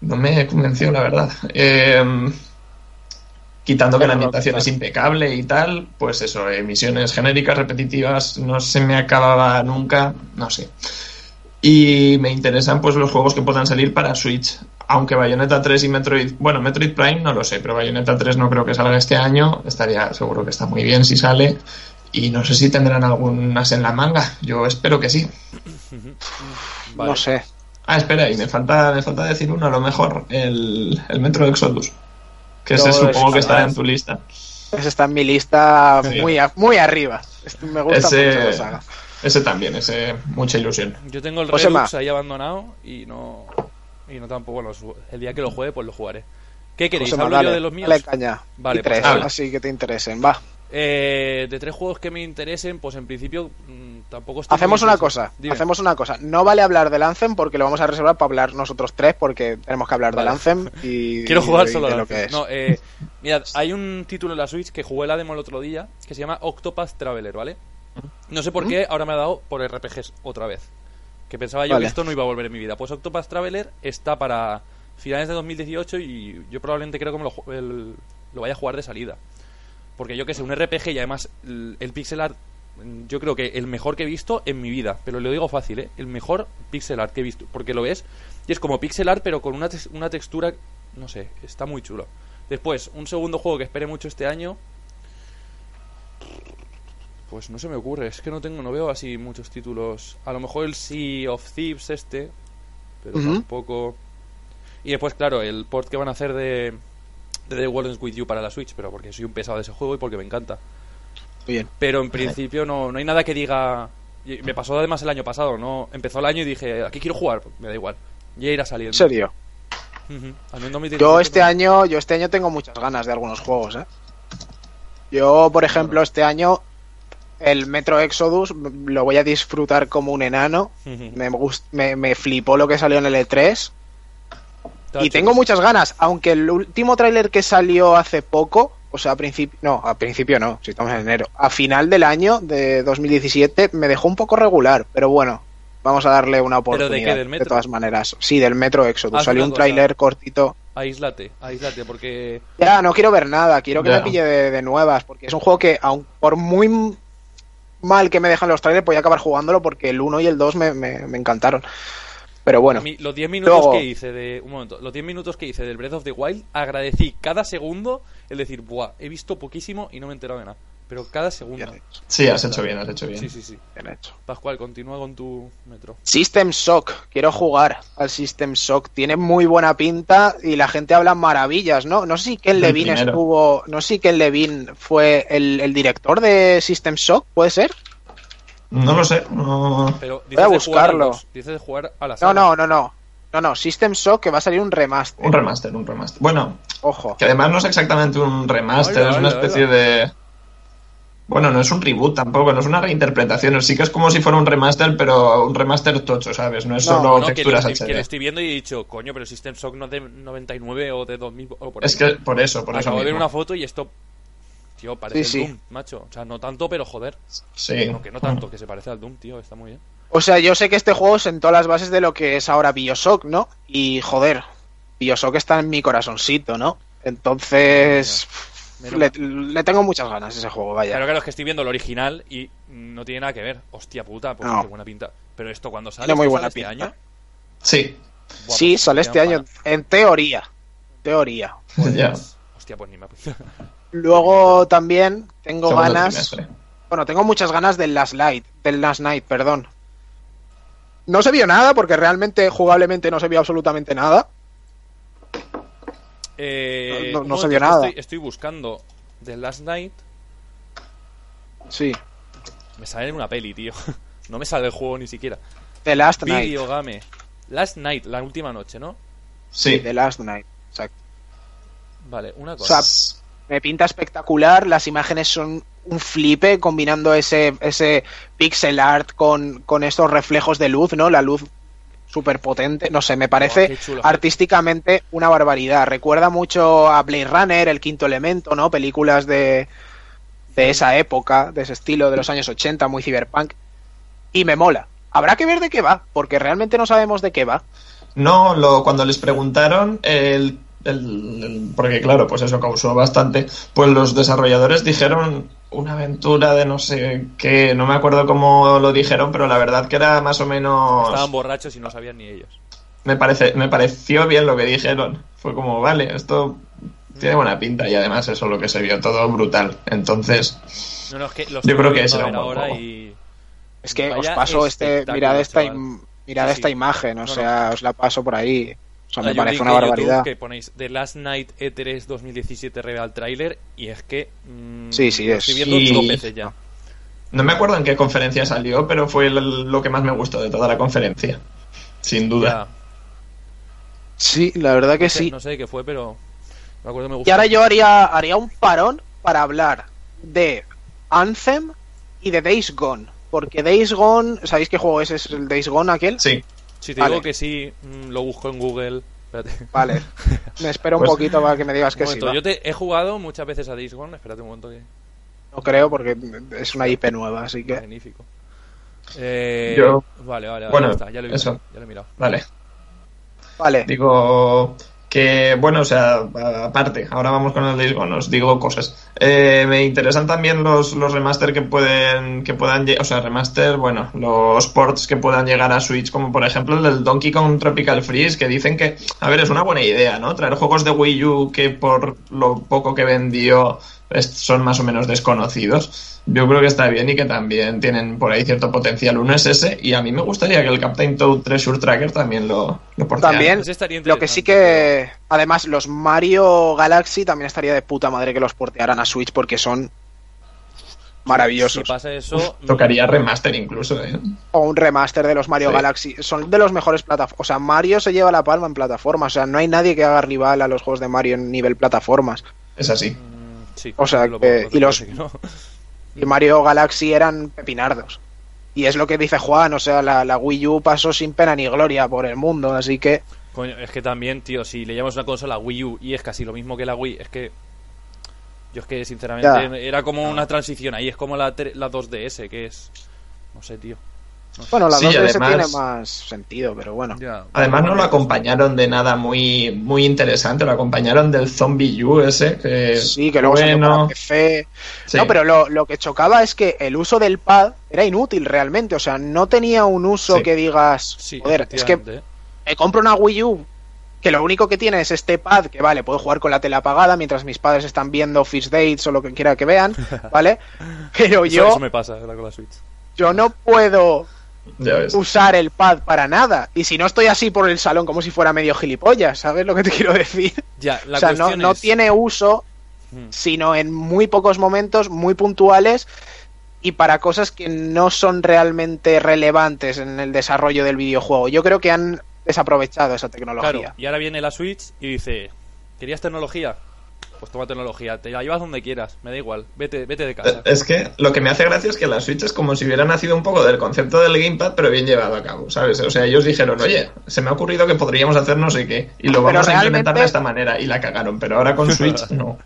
no me convenció, la verdad. Eh, quitando que la ambientación es impecable y tal, pues eso, eh, misiones genéricas, repetitivas, no se me acababa nunca, no sé. Y me interesan pues los juegos que puedan salir para Switch. Aunque Bayonetta 3 y Metroid, bueno, Metroid Prime no lo sé, pero Bayonetta 3 no creo que salga este año. Estaría seguro que está muy bien si sale. Y no sé si tendrán algunas en la manga. Yo espero que sí. Vale. No sé. Ah, espera, y me falta, me falta decir uno, a lo mejor, el, el Metro Exodus. Que ese Todo supongo que estará en tu lista. Ese está en mi lista Sí. muy, a- muy arriba. Este- Me gusta Ese- mucho la saga. Ese también, ese mucha ilusión. Yo tengo el Josema. Redux ahí abandonado y no. Y no tampoco. Bueno, el día que lo juegue, pues lo jugaré. ¿Qué queréis? Josema, ¿Hablo dale, yo de los míos? dale caña. Vale, Y tres, pues así que te interesen. Va. Eh, de tres juegos que me interesen, pues en principio mm, tampoco estoy. Hacemos una cosa. Dime. Hacemos una cosa. No vale hablar del Anthem porque lo vamos a reservar para hablar nosotros tres porque tenemos que hablar Vale. del Anthem y Quiero jugar y solo de lo que es. No, eh, mirad, hay un título en la Switch que jugué la demo el otro día que se llama Octopath Traveler, ¿vale? No sé por qué, ahora me ha dado por RPGs otra vez. Que pensaba yo Vale. que esto no iba a volver en mi vida. Pues Octopath Traveler está para finales de 2018 y yo probablemente creo que me lo, el- lo vaya a jugar de salida. Porque yo que sé, un RPG y además el, el pixel art, yo creo que el mejor que he visto en mi vida. Pero lo digo fácil, ¿eh? El mejor pixel art que he visto. Porque lo ves y es como pixel art, pero con una, una textura no sé, está muy chulo. Después, un segundo juego que espere mucho este año. Pues no se me ocurre, es que no tengo, no veo así muchos títulos. A lo mejor el Sea of Thieves este, pero tampoco. Y después, claro, el port que van a hacer de, de The World With You para la Switch, pero porque soy un pesado de ese juego y porque me encanta. Bien. Pero en principio no, no hay nada que diga. Me pasó además el año pasado, ¿no? Empezó el año y dije, ¿a qué quiero jugar? Pues me da igual. Ya irá saliendo. En serio. Ujú. A mí en 2017 Yo este año, yo este año tengo muchas ganas de algunos juegos, ¿eh? Yo, por ejemplo, este año el Metro Exodus lo voy a disfrutar como un enano. Me, gust- me, me flipó lo que salió en el E3 Está y tengo muchas ganas, aunque el último tráiler que salió hace poco, o sea, a principio, no, a principio no, si estamos en enero, a final del año de 2017 me dejó un poco regular, pero bueno, vamos a darle una ¿Pero de qué, oportunidad del de, Metro? todas maneras. Sí, del Metro Exodus, Haz salió un tráiler cortito. Aíslate, aíslate, porque. Ya, no quiero ver nada, quiero que me pille de, de nuevas, porque es un juego que, aun por muy mal que me dejan los trailers, voy a acabar jugándolo porque el 1 y el 2 me, me- me encantaron. Pero bueno, los 10 minutos Luego- que hice de. Un momento, los 10 minutos que hice del Breath of the Wild, agradecí cada segundo el decir, buah, he visto poquísimo y no me he enterado de nada. Pero cada segundo. bien hecho, Sí, has hecho bien, has hecho bien. Sí, sí, sí. bien hecho. Pascual, continúa con tu metro. System Shock, quiero jugar al System Shock, tiene muy buena pinta y la gente habla maravillas, ¿no? No sé si Ken Levine estuvo, no sé si Ken Levine fue el, el director de System Shock, ¿puede ser? No lo sé. No... Pero Voy a dices de jugar buscarlo. dices de jugar a la No, saga. no, no, no. No, no, System Shock que va a salir un remaster. Un remaster, un remaster. Bueno, Ojo. que además no es exactamente un remaster, es una especie de. Bueno, no es un reboot tampoco, no es una reinterpretación. Sí que es como si fuera un remaster, pero un remaster tocho, ¿sabes? No es No, solo No, que, texturas que HD. estoy viendo y he dicho, coño, pero System Shock no es de 99 o de 2000 o por ahí. Es que por eso, por eso. Acabo de ver una foto y esto. Tío, parece Sí, el sí. Doom, macho. O sea, no tanto, pero joder. Sí. No, que no tanto, que se parece al Doom, tío. Está muy bien. O sea, yo sé que este juego sentó las bases de lo que es ahora Bioshock, ¿no? Y joder, Bioshock está en mi corazoncito, ¿no? Entonces, le, le tengo muchas ganas a ese juego, vaya. Pero claro, es que estoy viendo el original y no tiene nada que ver. Hostia puta, pues No. qué buena pinta. Pero esto cuando sale, Tiene muy ¿esto buena sale este pinta. año? Sí. Buah, sí, pues sale este año, para- en teoría. En teoría. ya. Hostia, pues ni me Luego también tengo Segundo ganas. trimestre. Bueno, tengo muchas ganas del Last Light, del Last Night, perdón. No se vio nada, porque realmente, jugablemente, no se vio absolutamente nada. Eh, No- no- se vio nada. Estoy, estoy buscando The Last Night. Sí, Me sale en una peli, tío. No me sale el juego ni siquiera. The Last Night. Videogame. Last Night, la última noche, ¿no? Sí. The Last Night, exacto. Vale, una O cosa. sea, me pinta espectacular, las imágenes son un flipe combinando ese, ese pixel art con, con estos reflejos de luz, ¿no? La luz súper potente, no sé, me parece qué chulo. artísticamente una barbaridad. Recuerda mucho a Blade Runner, El Quinto Elemento, ¿no? Películas de, de esa época, de ese estilo, de los años 80, muy cyberpunk. Y me mola. Habrá que ver de qué va, porque realmente no sabemos de qué va. No, lo, cuando les preguntaron, el, el- el- porque claro, pues eso causó bastante, pues los desarrolladores dijeron una aventura de no sé qué, no me acuerdo cómo lo dijeron, pero la verdad que era más o menos... Estaban borrachos y no sabían ni ellos. Me, parece, me pareció bien lo que dijeron. Fue como, vale, esto tiene buena pinta y además eso lo que se vio todo brutal. Entonces, No, no, es que los Yo creo que será viendo un ahora y. Es que os paso este, mirad esta, im- mirad Sí, esta sí. imagen, o No, no. sea, os la paso por ahí. O sea, me un parece link una YouTube barbaridad. que ponéis The Last Night E E3 2017 Real Trailer y es que. mm, Sí, sí, lo es. Estoy viendo dos veces ya. no me acuerdo en qué conferencia salió, pero fue lo que más me gustó de toda la conferencia. Sin duda. Ya. Sí, la verdad que No sé- sí. No sé qué fue, pero. Me acuerdo, me gustó. Y ahora yo haría, haría un parón para hablar de Anthem y de Days Gone. Porque Days Gone, ¿sabéis qué juego es? ¿Es el Days Gone aquel? Sí. Si te Vale. digo que sí, mm, lo busco en Google. Espérate. Vale. Me espero un Pues- poquito para que me digas que Un sí. momento, va. yo te he jugado muchas veces a Days Gone. Espérate un momento que. No creo porque es una IP nueva, así que... Magnífico. Eh, Yo- Vale, vale, vale, Bueno, ya está, ya lo he mirado. eso. Ya lo he mirado. Vale. Vale. Digo Que bueno, o sea, aparte, ahora vamos con el Days Gone, os digo cosas. Eh, me interesan también los, los remaster que pueden, que puedan, o sea, remaster, bueno, los ports que puedan llegar a Switch, como por ejemplo el del Donkey Kong Tropical Freeze, que dicen que, a ver, es una buena idea, ¿no? Traer juegos de Wii U que por lo poco que vendió son más o menos desconocidos. Yo creo que está bien y que también tienen por ahí cierto potencial. Uno es ese, y a mí me gustaría que el Captain Toad Treasure Tracker también lo, lo porteara. También, lo que sí que, además, los Mario Galaxy también estaría de puta madre que los portearan a Switch porque son Si maravillosos. pasa eso, Tocaría remaster incluso, ¿eh? O un remaster de los Mario Sí. Galaxy. Son de los mejores plataformas. O sea, Mario se lleva la palma en plataformas. O sea, no hay nadie que haga rival a los juegos de Mario en nivel plataformas. Es así. mm, sí, O sea, lo- que- lo- y los- que no. Y Mario Galaxy eran pepinardos. Y es lo que dice Juan. O sea, la, la Wii U pasó sin pena ni gloria por el mundo. Así que. Coño, es que también, tío, si le llamas una consola Wii U y es casi lo mismo que la Wii, es que. Yo es que, sinceramente, Ya. era como una transición ahí. Es como la, la 2DS, que es. No sé, tío. Bueno, la Sí, 2DS además- tiene más sentido, pero bueno. Ya. Además no lo acompañaron de nada muy, muy interesante, lo acompañaron del Zombie U ese, que Sí, que luego bueno, PC. sí. No, pero lo, lo que chocaba es que el uso del pad era inútil realmente. O sea, no tenía un uso Sí. que digas, Sí, joder, es que me compro una Wii U que lo único que tiene es este pad que vale, puedo jugar con la tele apagada mientras mis padres están viendo Fish Dates o lo que quiera que vean, ¿vale? Pero Eso, yo, eso me pasa con la Switch. yo no puedo ya ves. usar el pad para nada. Y si no estoy así por el salón como si fuera medio gilipollas, ¿sabes lo que te quiero decir? Ya, la o sea, no, cuestión no es- tiene uso Mm. sino en muy pocos momentos, muy puntuales y para cosas que no son realmente relevantes en el desarrollo del videojuego. Yo creo que han desaprovechado esa tecnología. Claro, y ahora viene la Switch y dice: ¿Querías tecnología? Pues toma tecnología, te la llevas donde quieras, me da igual, vete, vete de casa. Es que lo que me hace gracia es que la Switch es como si hubiera nacido un poco del concepto del Gamepad, pero bien llevado a cabo, ¿sabes? O sea, ellos dijeron, oye, se me ha ocurrido que podríamos hacer no sé qué, y lo vamos a implementar de esta manera, y la cagaron, pero ahora con Switch no.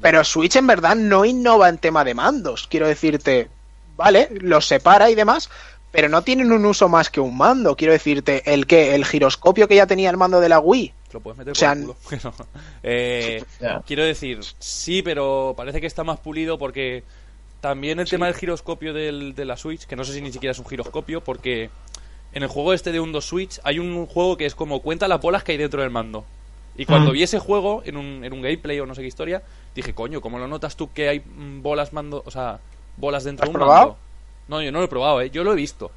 Pero Switch en verdad no innova en tema de mandos. Quiero decirte, vale, los separa y demás, pero no tienen un uso más que un mando. Quiero decirte, el que el giroscopio que ya tenía el mando de la Wii. Te lo puedes meter o sea, por el culo. Que no. Eh, quiero decir, sí, pero parece que está más pulido porque también el tema del giroscopio del, de la Switch, que no sé si ni siquiera es un giroscopio, porque en el juego este de un 2 Switch hay un juego que es como cuenta las bolas que hay dentro del mando. Y cuando Mm. vi ese juego en un, en un gameplay o no sé qué historia, dije, coño, ¿cómo lo notas tú que hay mm, bolas mando, o sea, bolas dentro ¿Has de un probado? mando? No, yo no lo he probado, ¿eh? yo lo he visto.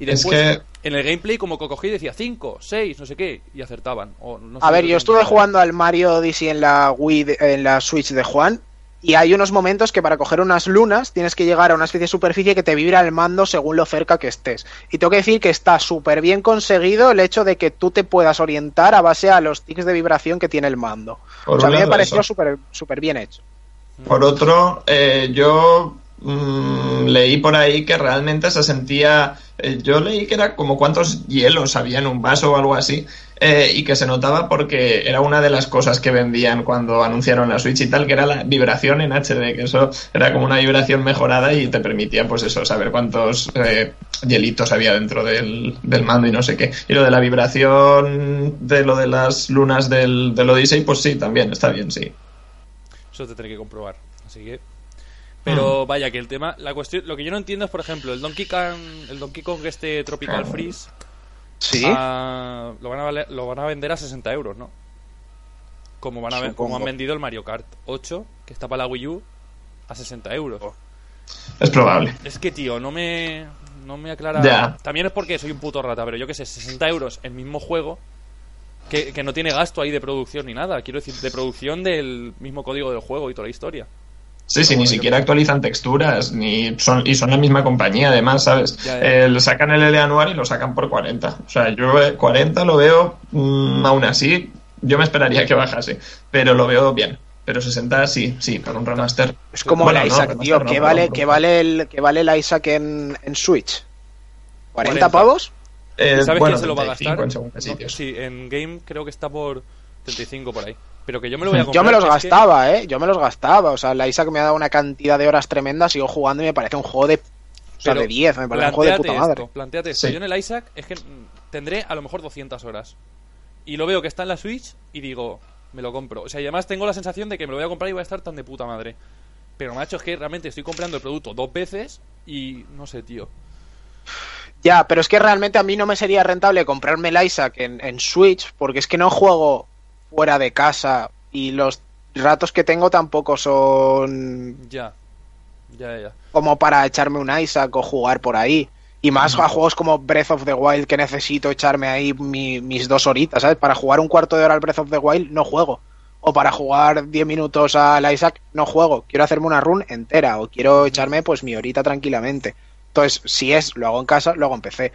Y Es después, que- en el gameplay, como que cogí decía 5, 6, no sé qué, y acertaban. O no sé A ver, yo estuve jugando al Mario Odyssey en la Wii, de- en la Switch de Juan, y hay unos momentos que para coger unas lunas tienes que llegar a una especie de superficie que te vibra el mando según lo cerca que estés. Y tengo que decir que está súper bien conseguido el hecho de que tú te puedas orientar a base a los tics de vibración que tiene el mando. Por o sea, a mí me pareció súper bien hecho. Por otro, eh, yo mm, leí por ahí que realmente se sentía. eh, yo leí que era como cuántos hielos había en un vaso o algo así. eh, y que se notaba porque era una de las cosas que vendían cuando anunciaron la Switch y tal, que era la vibración en HD, que eso era como una vibración mejorada y te permitía, pues eso, saber cuántos eh, hielitos había dentro del, del mando y no sé qué. Y lo de la vibración de lo de las lunas del, del Odyssey, pues sí, también está bien, sí. Eso te tendré que comprobar. Así que. Pero Mm. vaya, que el tema. La cuestión. Lo que yo no entiendo es, por ejemplo, el Donkey Kong. El Donkey Kong este Tropical Freeze. Sí. lo, van a valer- lo van a vender a 60 euros, ¿no? Como, van a como han vendido el Mario Kart 8, que está para la Wii U, a 60 euros. Es probable. Es que, tío, no me. No me aclara. También es porque soy un puto rata, pero yo que sé, 60 euros el mismo juego. Que, que no tiene gasto ahí de producción ni nada. Quiero decir, de producción del mismo código del juego y toda la historia. Sí, sí, ni yo- siquiera actualizan texturas, ni son, y son la misma compañía, además, ¿sabes? Ya, ya. Eh, sacan el L anual y lo sacan por 40. O sea, yo eh, 40 lo veo, mm, aún así, yo me esperaría que bajase, pero lo veo bien. Pero 60 sí, sí, por un remaster. Es como Bueno, el Isaac, tío. ¿Qué vale, qué vale el, qué vale el Isaac en, en Switch? ¿40 40. pavos? Eh, ¿Sabes bueno, quién se lo va a 35 gastar? en No, sitios. sí, en Game creo que está por 35 por ahí. Pero que yo me lo voy a comprar. Yo me los que- gastaba, ¿eh? Yo me los gastaba. O sea, la Isaac me ha dado una cantidad de horas tremendas, sigo jugando y me parece un juego de... O sea, Pero de 10, me parece un juego de puta madre. esto, plantéate esto. Sí. Yo en el Isaac es que tendré a lo mejor 200 horas. Y lo veo que está en la Switch y digo, me lo compro. O sea, y además tengo la sensación de que me lo voy a comprar y voy a estar tan de puta madre. Pero, macho, es que realmente estoy comprando el producto dos veces y no sé, tío. Ya, pero es que realmente a mí no me sería rentable comprarme el Isaac en, en Switch, porque es que no juego fuera de casa y los ratos que tengo tampoco son Ya. Ya, ya. como para echarme un Isaac o jugar por ahí. Y más a juegos como Breath of the Wild que necesito echarme ahí mi- mis dos horitas, ¿sabes? Para jugar un cuarto de hora al Breath of the Wild no juego. O para jugar 10 minutos al Isaac no juego. Quiero hacerme una run entera o quiero echarme pues mi horita tranquilamente. Entonces, si es, lo hago en casa, lo hago en PC.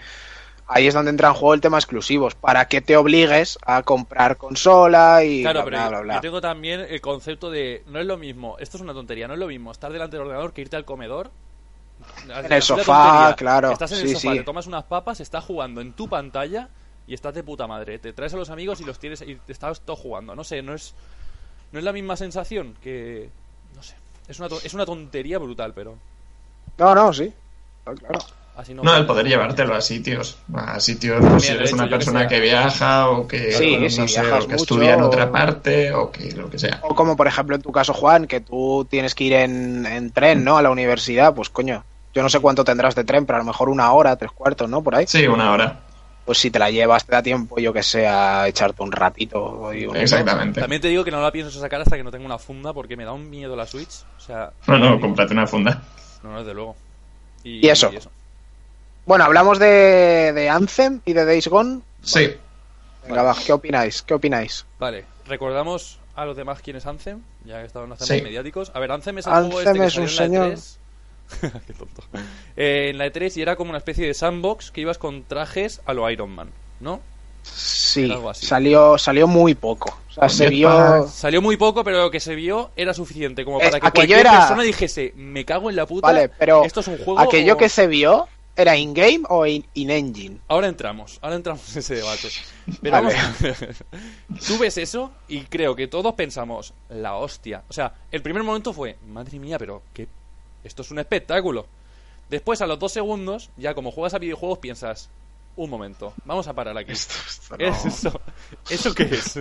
Ahí es donde entra en juego el tema exclusivos. Para que te obligues a comprar consola y Claro, bla, pero bla, yo- bla, bla. yo tengo también el concepto de. No es lo mismo, esto es una tontería, no es lo mismo estar delante del ordenador que irte al comedor. En el sofá, claro, Estás en el sí, sofá, sí. te tomas unas papas, estás jugando en tu pantalla y estás de puta madre. Te traes a los amigos y los tienes y te estás todo jugando. No sé, no es. No es la misma sensación que. No sé. Es una, es una tontería brutal, pero. No, no, sí. Claro. Así no. No, el poder llevártelo a sitios. A sitios, pues, si Mira, eres hecho, una que persona que viaja o que, Sí, no si sé, o que estudia en otra parte o que lo que sea. O como por ejemplo en tu caso, Juan, que tú tienes que ir en, en tren, ¿no? A la universidad, pues coño, yo no sé cuánto tendrás de tren, pero a lo mejor una hora, tres cuartos, ¿no? Por ahí. Sí, una hora. Pues si te la llevas, te da tiempo, yo que sé, a echarte un ratito. y un- Exactamente. También te digo que no la pienso sacar hasta que no tenga una funda porque me da un miedo la Switch. O sea. No, no, cómprate una funda. No, no, desde luego. ¿Y eso? Bueno, hablamos de, de Anthem y de Days Gone. Sí. Venga, va, ¿qué opináis? ¿Qué opináis? Vale, recordamos a los demás quién es Anthem, ya que estaban los Sí. mediáticos. A ver, Anthem es el Anthem juego este que es un salió en la E3. Qué tonto. Eh, en la E3 y era como una especie de sandbox que ibas con trajes a lo Iron Man, ¿no? Sí, Era algo así. salió, salió muy poco. O sea, se vio... Salió muy poco, pero lo que se vio era suficiente como Eh, para que cualquier era- persona dijese, me cago en la puta, Vale, pero esto es un juego aquello o- que se vio era in-game o in- in-engine. Ahora entramos, ahora entramos en ese debate. Pero vamos. Tú ves eso y creo que todos pensamos, la hostia. O sea, el primer momento fue, madre mía, pero que esto es un espectáculo. Después, a los dos segundos, ya como juegas a videojuegos, piensas, un momento, vamos a parar aquí. ¿Qué es eso? ¿Eso qué es?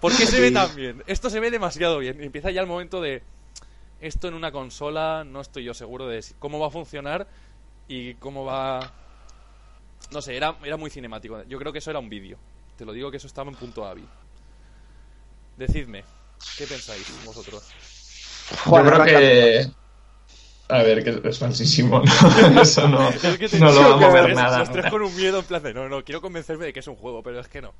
¿Por qué se ve tan bien? Esto se ve demasiado bien. Y empieza ya el momento de, esto en una consola, no estoy yo seguro de cómo va a funcionar y cómo va... No sé, era, era muy cinemático. Yo creo que eso era un vídeo. Te lo digo que eso estaba en punto AVI. Decidme, ¿qué pensáis vosotros? Juan, Yo creo que. A ver, que es falsísimo. ¿no? Eso no, Es que no lo va a mover tres- nada. Los tres con un miedo en plan de, no, no, quiero convencerme de que es un juego, pero es que no.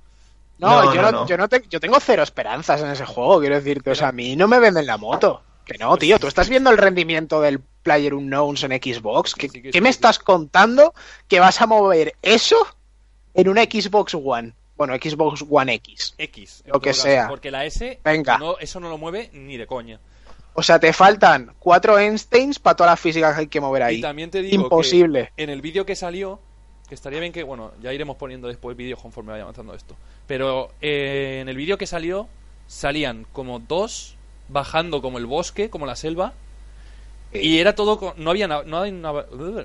No, No, yo, no, no, no. yo no te- yo tengo cero esperanzas en ese juego, quiero decirte. O sea, a mí no me venden la moto. Que no, tío. ¿Tú estás viendo el rendimiento del Player Unknowns en Xbox? ¿Qué, Sí, me estás contando que vas a mover eso en una Xbox One? Bueno, Xbox One X. X. Lo que caso, sea. Porque la S, Venga. no, eso no lo mueve ni de coña. O sea, te faltan cuatro Einsteins para toda la física que hay que mover ahí. Y también te digo Imposible. que en el vídeo que salió, que estaría bien que, bueno, ya iremos poniendo después vídeos conforme vaya avanzando esto. Pero eh, en el vídeo que salió, salían como dos bajando como el bosque, como la selva, y era todo, co- no había, no, no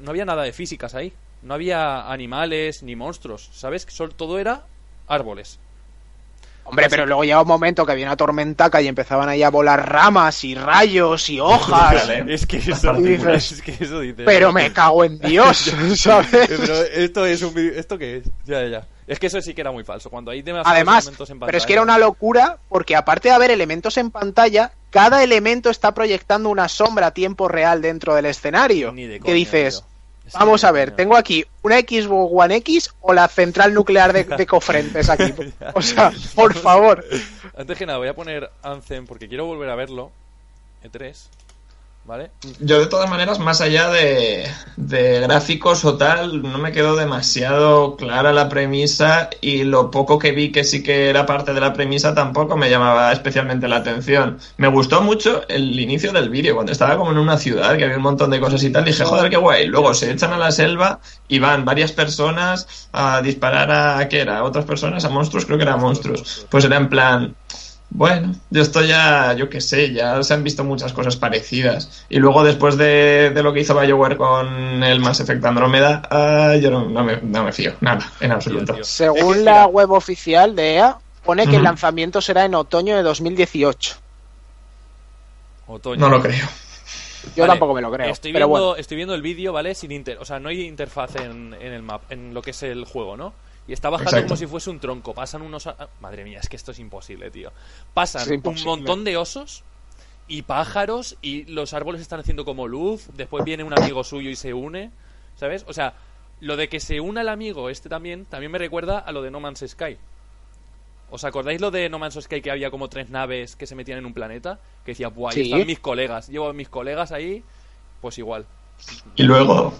había nada de físicas ahí. No había animales ni monstruos, ¿sabes? Sol- todo era árboles. Hombre, pero luego llega un momento que había una tormentaca y empezaban ahí a volar ramas y rayos y hojas. Vale. Es que eso, partículas. es que eso dice. Pero me cago en Dios, ¿sabes? Pero esto es un ¿Esto qué es? Ya, ya, ya. Es que eso sí que era muy falso. Cuando hay demasiados Además, elementos en pero es pantalla- que era una locura porque aparte de haber elementos en pantalla, cada elemento está proyectando una sombra a tiempo real dentro del escenario. Ni de que dices, tío. Vamos a ver, tengo aquí una Xbox One X o la central nuclear de, de Cofrentes aquí. O sea, por favor. Antes que nada, voy a poner Anthem porque quiero volver a verlo. E3. ¿Vale? Yo, de todas maneras, más allá de, gráficos o tal, no me quedó demasiado clara la premisa y lo poco que vi que sí que era parte de la premisa tampoco me llamaba especialmente la atención. Me gustó mucho el inicio del vídeo, cuando estaba como en una ciudad, que había un montón de cosas y tal, dije, joder, qué guay. Luego se echan a la selva y van varias personas a disparar a, ¿qué era? ¿A otras personas? ¿A monstruos? Creo que eran monstruos. Pues era en plan... Bueno, yo esto ya, yo qué sé, ya se han visto muchas cosas parecidas. Y luego después de, de lo que hizo BioWare con el Mass Effect Andrómeda, ah, yo no, no me, no me fío, nada, en absoluto. tío. Según la web oficial de EA, pone que el lanzamiento será en otoño de 2018. Otoño. No lo creo. Yo Vale, tampoco me lo creo. Estoy pero viendo, bueno, estoy viendo el vídeo, ¿vale? Sin inter... O sea, no hay interfaz en, en el map, en lo que es el juego, ¿no? Y está bajando Exacto. como si fuese un tronco. Pasan unos. Madre mía, es que esto es imposible, tío. Pasan un montón de osos y pájaros y los árboles están haciendo como luz. Después viene un amigo suyo y se une, ¿sabes? O sea, lo de que se una el amigo este también, también me recuerda a lo de No Man's Sky. ¿Os acordáis lo de No Man's Sky que había como tres naves que se metían en un planeta? Que decía, buah, ahí Sí. están mis colegas. Llevo a mis colegas ahí, pues igual. Y luego.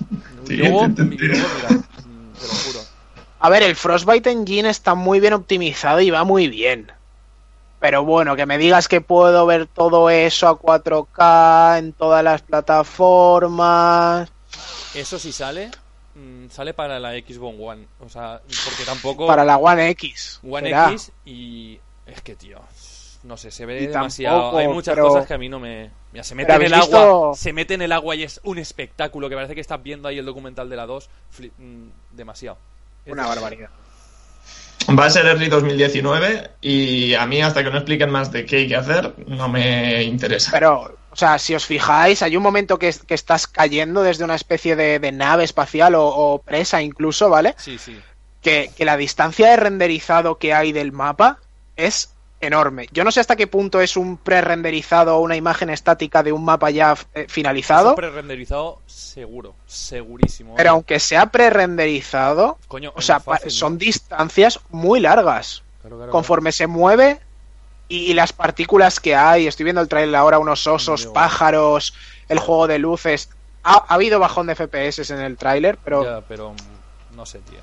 Y luego, y luego, mira, te lo juro. A ver, el Frostbite Engine está muy bien optimizado y va muy bien. Pero bueno, que me digas que puedo ver todo eso a 4K en todas las plataformas. Eso sí sale, mm, sale para la Xbox One. O sea, porque tampoco. Para la One X. One será. X y. Es que, tío. No sé, se ve Y demasiado. tampoco, Hay muchas pero- cosas que a mí no me. Mira, se mete en el ¿habéis agua. Se mete en el agua y es un espectáculo que parece que estás viendo ahí el documental de la 2. fli- mm, demasiado. Una barbaridad. Va a ser Early 2019 y a mí hasta que no expliquen más de qué hay que hacer no me interesa. Pero, o sea, si os fijáis, hay un momento que, que estás cayendo desde una especie de, de nave espacial o, o presa incluso, ¿vale? Sí, sí. Que, que la distancia de renderizado que hay del mapa es enorme. Yo no sé hasta qué punto es un pre-renderizado o una imagen estática de un mapa ya eh, finalizado, pre-renderizado, seguro. Segurísimo. pero aunque sea pre-renderizado, o sea, son distancias muy largas. Claro, claro, Conforme se mueve y, y las partículas que hay, estoy viendo el trailer ahora, unos osos, Dios. pájaros, el juego de luces. Ha, ha habido bajón de FPS en el tráiler, pero Ya, pero mm, no sé, tío.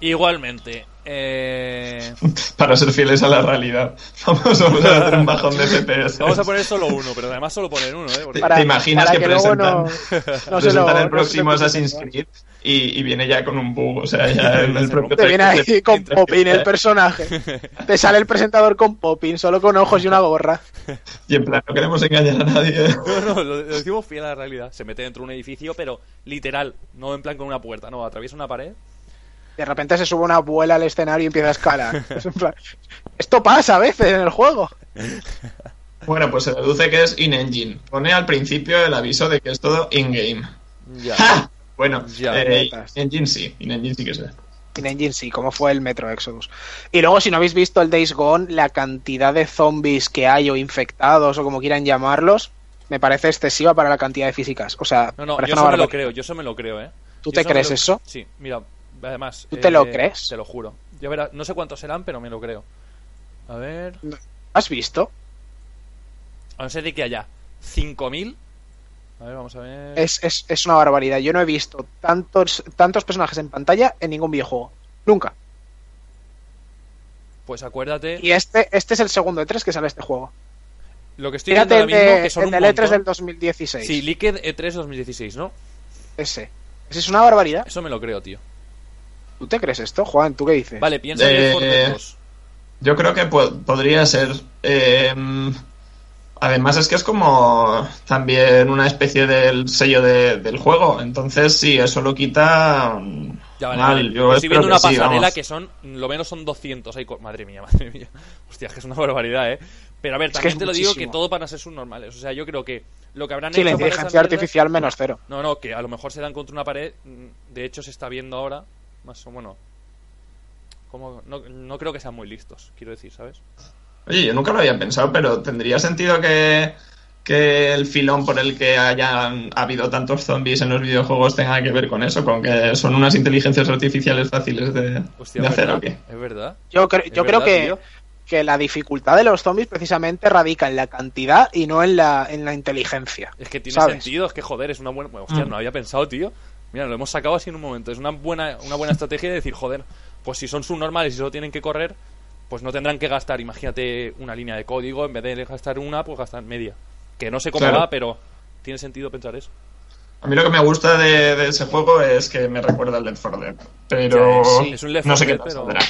Igualmente, eh, Para ser fieles a la realidad. Vamos, a hacer un bajón de FPS. vamos a poner solo uno, pero además solo poner uno, ¿eh? Porque- ¿Te imaginas que no, presentan- no el próximo Assassin's Creed y, y viene ya con un bug. O sea, ya en el propio Te viene ahí con Popin que- el personaje. Te sale el presentador con Popin, solo con ojos y una gorra. Y en plan, no queremos engañar a nadie. No, no, lo, lo decimos fiel a la realidad. Se mete dentro de un edificio, pero literal, no en plan con una puerta, no, atraviesa una pared. De repente se sube una abuela al escenario y empieza a escalar. Es en plan- Esto pasa a veces en el juego. Bueno, pues se deduce que es in-engine. Pone al principio el aviso de que es todo in-game. Ya. ¡Ja! Bueno, Ya, eh, in-engine sí, in-engine sí que se ve. In Engine sí, como fue el Metro Exodus. Y luego, si no habéis visto el Days Gone, la cantidad de zombies que hay o infectados o como quieran llamarlos, me parece excesiva para la cantidad de físicas. O sea, No, no, yo eso me lo creo, yo eso me lo creo, ¿eh? ¿Tú Yo te crees lo- eso? Sí, mira, además. ¿Tú te lo eh, crees? Te lo juro. Verás, no sé cuántos serán, pero me lo creo. A ver. ¿Has visto? A no ser de que haya 5.000. A ver, vamos a ver. Es, es, es una barbaridad. Yo no he visto tantos, tantos personajes en pantalla en ningún videojuego. Nunca. Pues acuérdate. Y este, este es el segundo E3 que sale este juego. Lo que estoy Fíjate viendo el, ahora mismo, de, que son el un del E3 montón. del 2016. Sí, Liquid E3 2016, ¿no? Ese. Ese es una barbaridad. Eso me lo creo, tío. ¿Tú te crees esto, Juan? ¿Tú qué dices? Vale, piensa en Eh, Left 4 Dead 2. Yo creo que po- podría ser. eh, además, es que es como también una especie del sello de- del juego. Entonces, sí, eso lo quita. mm, Ya vale, mal. vale. Yo Estoy viendo una sí, pasarela vamos. que son, lo menos son 200. Ahí, co- madre mía, madre mía. Hostia, es que es una barbaridad, ¿eh? Pero a ver, Es que también te lo digo que todo para ser subnormales. O sea, yo creo que lo que habrán sí, hecho la para inteligencia artificial menos cero. No, no, que a lo mejor se dan contra una pared. mm, De hecho, se está viendo ahora. Más o menos. Como, no, no creo que sean muy listos, quiero decir, ¿sabes? Oye, yo nunca lo había pensado, pero ¿tendría sentido que, que el filón por el que hayan habido tantos zombies en los videojuegos tenga que ver con eso? ¿Con que son unas inteligencias artificiales fáciles de, Hostia, de ¿es hacer verdad? o qué? Es verdad. Yo, cre- Es yo creo que, que la dificultad de los zombies precisamente radica en la cantidad y no en la, en la inteligencia. Es que tiene ¿Sabes? sentido, es que joder, es una buena. bueno, Hostia, Mm. no había pensado, tío. Mira, lo hemos sacado así en un momento. Es una buena, una buena estrategia de decir, joder, pues si son subnormales y solo tienen que correr, pues no tendrán que gastar, imagínate, una línea de código, en vez de gastar una, pues gastan media. Que no sé cómo Claro. va, pero tiene sentido pensar eso. A mí lo que me gusta de, de ese juego es que me recuerda al Left 4 Dead. Pero Sí, es un Left no sé 4 qué tal pero-.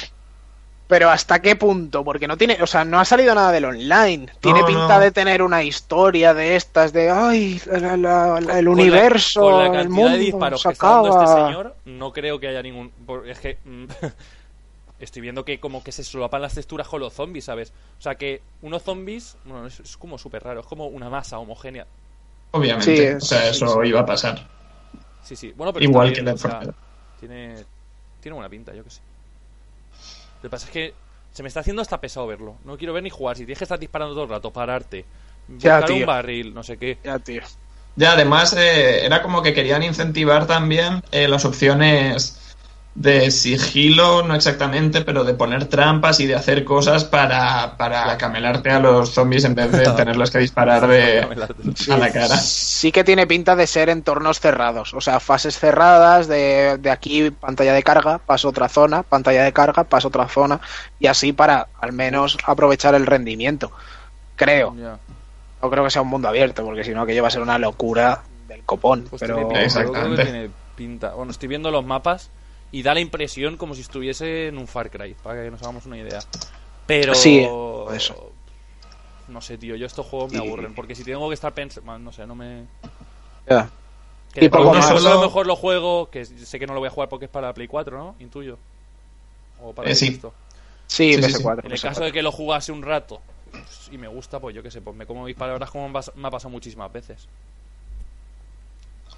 Pero ¿hasta qué punto? Porque no tiene, o sea, no ha salido nada del online. Tiene No, pinta no. de tener una historia de estas, de, ay, la- la- la- el Con la- universo, con la el cantidad mundo de disparos se que está dando este señor, no creo que haya ningún. Es que. mm, estoy viendo que como que se solapan las texturas con los zombies, ¿sabes? O sea que unos zombies, bueno, es, es como súper raro, es como una masa homogénea. Obviamente, Sí, o sea, sí, eso iba a pasar. Sí, sí. Bueno, pero Igual que la o sea, enfermedad. tiene, tiene buena pinta, yo que sé. Lo que pasa es que se me está haciendo hasta pesado verlo. No quiero ver ni jugar. Si tienes que estar disparando todo el rato, pararte, Ya, buscar un tío. barril, no sé qué. Ya, tío. Ya, además, eh, era como que querían incentivar también eh, las opciones de sigilo, no exactamente, pero de poner trampas y de hacer cosas para, para camelarte a los zombies en vez de tenerlos que disparar de, a la cara. Sí que tiene pinta de ser entornos cerrados, o sea, fases cerradas, de, de aquí pantalla de carga, paso otra zona, pantalla de carga, paso otra zona, y así para al menos aprovechar el rendimiento. Creo, no creo que sea un mundo abierto, porque si no aquello va a ser una locura del copón. Pues pero tiene pinta, yo creo que Exactamente. tiene pinta. Bueno, estoy viendo los mapas y da la impresión como si estuviese en un Far Cry, para que nos hagamos una idea. Pero... Sí, eso. No sé, tío, yo estos juegos me Y- aburren, porque si tengo que estar pensando... No sé, no me... Ya. Que Y poco más. solo a lo mejor lo juego, que sé que no lo voy a jugar porque es para la Play 4, ¿no? Intuyo. O para Eh, sí. esto. Sí, Sí, sí, PS4. En el PS4. caso de que lo jugase un rato pues, y me gusta, pues yo qué sé, pues me como mis palabras como me ha pasado muchísimas veces.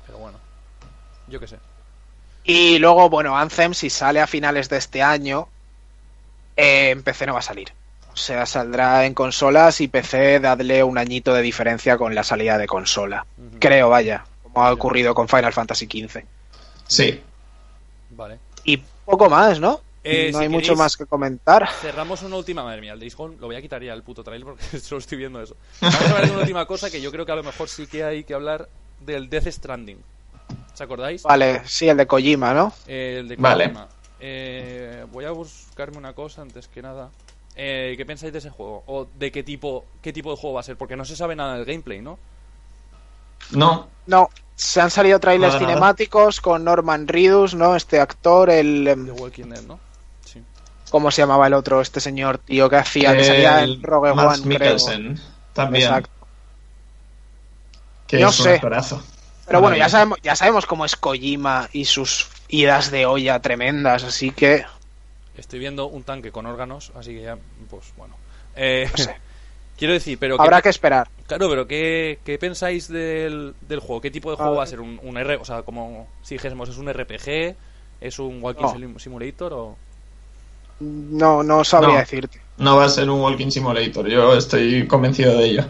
Pero bueno, yo qué sé. Y luego, bueno, Anthem, si sale a finales de este año, eh, en PC no va a salir. O sea, saldrá en consolas y PC dadle un añito de diferencia con la salida de consola. Creo, vaya, como ha ocurrido con Final Fantasy XV. Sí. Vale. Y poco más, ¿no? Eh, no si hay mucho más que comentar. Cerramos una última. Madre mía, el Days Gone lo voy a quitar ya el puto trailer porque solo estoy viendo eso. Vamos a hablar de una última cosa que yo creo que a lo mejor sí que hay que hablar del Death Stranding. ¿Os acordáis? Vale, sí, el de Kojima, ¿no? Eh, el de Vale. Kojima. Eh, voy a buscarme una cosa antes que nada. Eh, ¿Qué pensáis de ese juego? ¿O de qué tipo, qué tipo de juego va a ser? Porque no se sabe nada del gameplay, ¿no? No, No, se han salido trailers Nada, nada. cinemáticos con Norman Reedus, ¿no? Este actor, el... em, The Walking Dead, ¿no? Sí. ¿Cómo se llamaba el otro? Este señor, tío, que hacía, que salía el en Rogue Mads One, creo. También, Exacto. que No es un sé. actorazo. Pero bueno, ya sabemos, ya sabemos cómo es Kojima y sus idas de olla tremendas, así que Estoy viendo un tanque con órganos, así que ya, pues bueno. Eh, No sé. quiero decir, pero ¿qué habrá que esperar. Claro, pero ¿qué, qué pensáis del, del juego? ¿Qué tipo de juego A va a ser? ¿Un, un R? O sea, como si dijésemos, ¿es un RPG? ¿Es un Walking No. Sim- Simulator? O... No, no sabría No. decirte. No va a ser un Walking Simulator, yo estoy convencido de ello.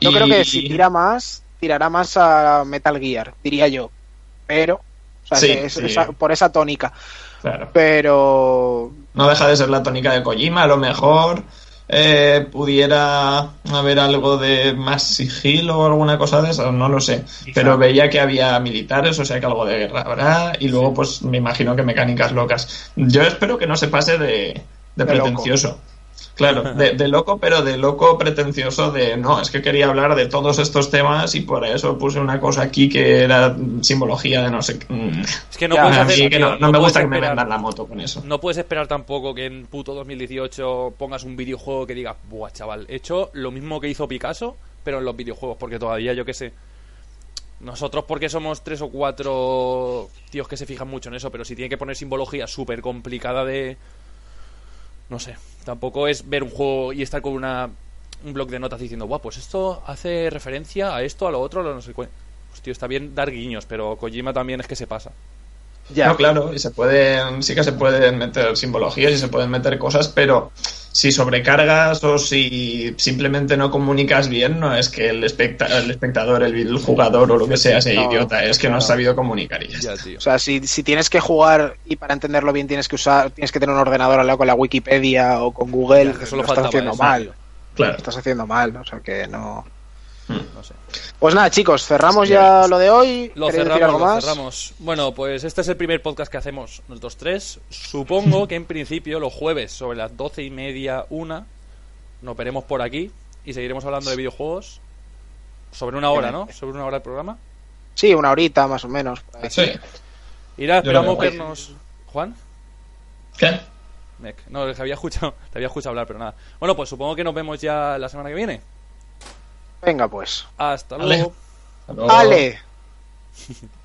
Yo Y- creo que si tira más, tirará más a Metal Gear, diría yo. Pero, o sea, Sí, es- sí. esa- por esa tónica. Claro. Pero No deja de ser la tónica de Kojima, a lo mejor eh, pudiera haber algo de más sigilo o alguna cosa de eso, no lo sé. Pero veía que había militares, o sea que algo de guerra habrá, y luego pues me imagino que mecánicas locas. Yo espero que no se pase de, de De pretencioso. Claro, de, de loco, pero de loco pretencioso de no, es que quería hablar de todos estos temas y por eso puse una cosa aquí que era simbología de no sé qué. Mm. Es que no Ya, hacer... que no, me puedes gusta que me vendan la moto con eso. No puedes esperar tampoco que en puto 2018 pongas un videojuego que diga, buah, chaval, he hecho lo mismo que hizo Picasso, pero en los videojuegos, porque todavía, yo qué sé. Nosotros, porque somos tres o cuatro tíos que se fijan mucho en eso, pero si tiene que poner simbología súper complicada de. No sé. Tampoco es ver un juego y estar con una un blog de notas diciendo, guau, pues esto hace referencia a esto, a lo otro, a lo no sé cuál. Pues tío, está bien dar guiños, pero Kojima también es que se pasa. ya. Claro, y se pueden, sí que se pueden meter simbologías y se pueden meter cosas, pero si sobrecargas o si simplemente no comunicas bien, no es que el, especta- el espectador, el, el jugador o lo que sea sea No, idiota, es que no has sabido comunicar y ya está. O sea, si, si tienes que jugar y para entenderlo bien tienes que usar, tienes que tener un ordenador al lado con la Wikipedia o con Google, Ya, que lo estás haciendo eso, mal. tío. Lo Claro. estás haciendo mal, o sea que no. No sé. Pues nada, chicos, cerramos Sí, ya lo de hoy. Lo ¿Queréis decir cerramos, algo lo más? cerramos. Bueno, pues este es el primer podcast que hacemos nosotros tres. Supongo que en principio los jueves sobre las doce y media, una, nos veremos por aquí y seguiremos hablando de videojuegos. Sobre una hora, ¿no? Sobre una hora el programa. Sí, una horita más o menos. Sí. Irá, esperamos vernos. ¿Juan? ¿Qué? No, te había escuchado, te había escuchado hablar, pero nada. Bueno, pues supongo que nos vemos ya la semana que viene. Venga, pues. Hasta luego. ¡Ale!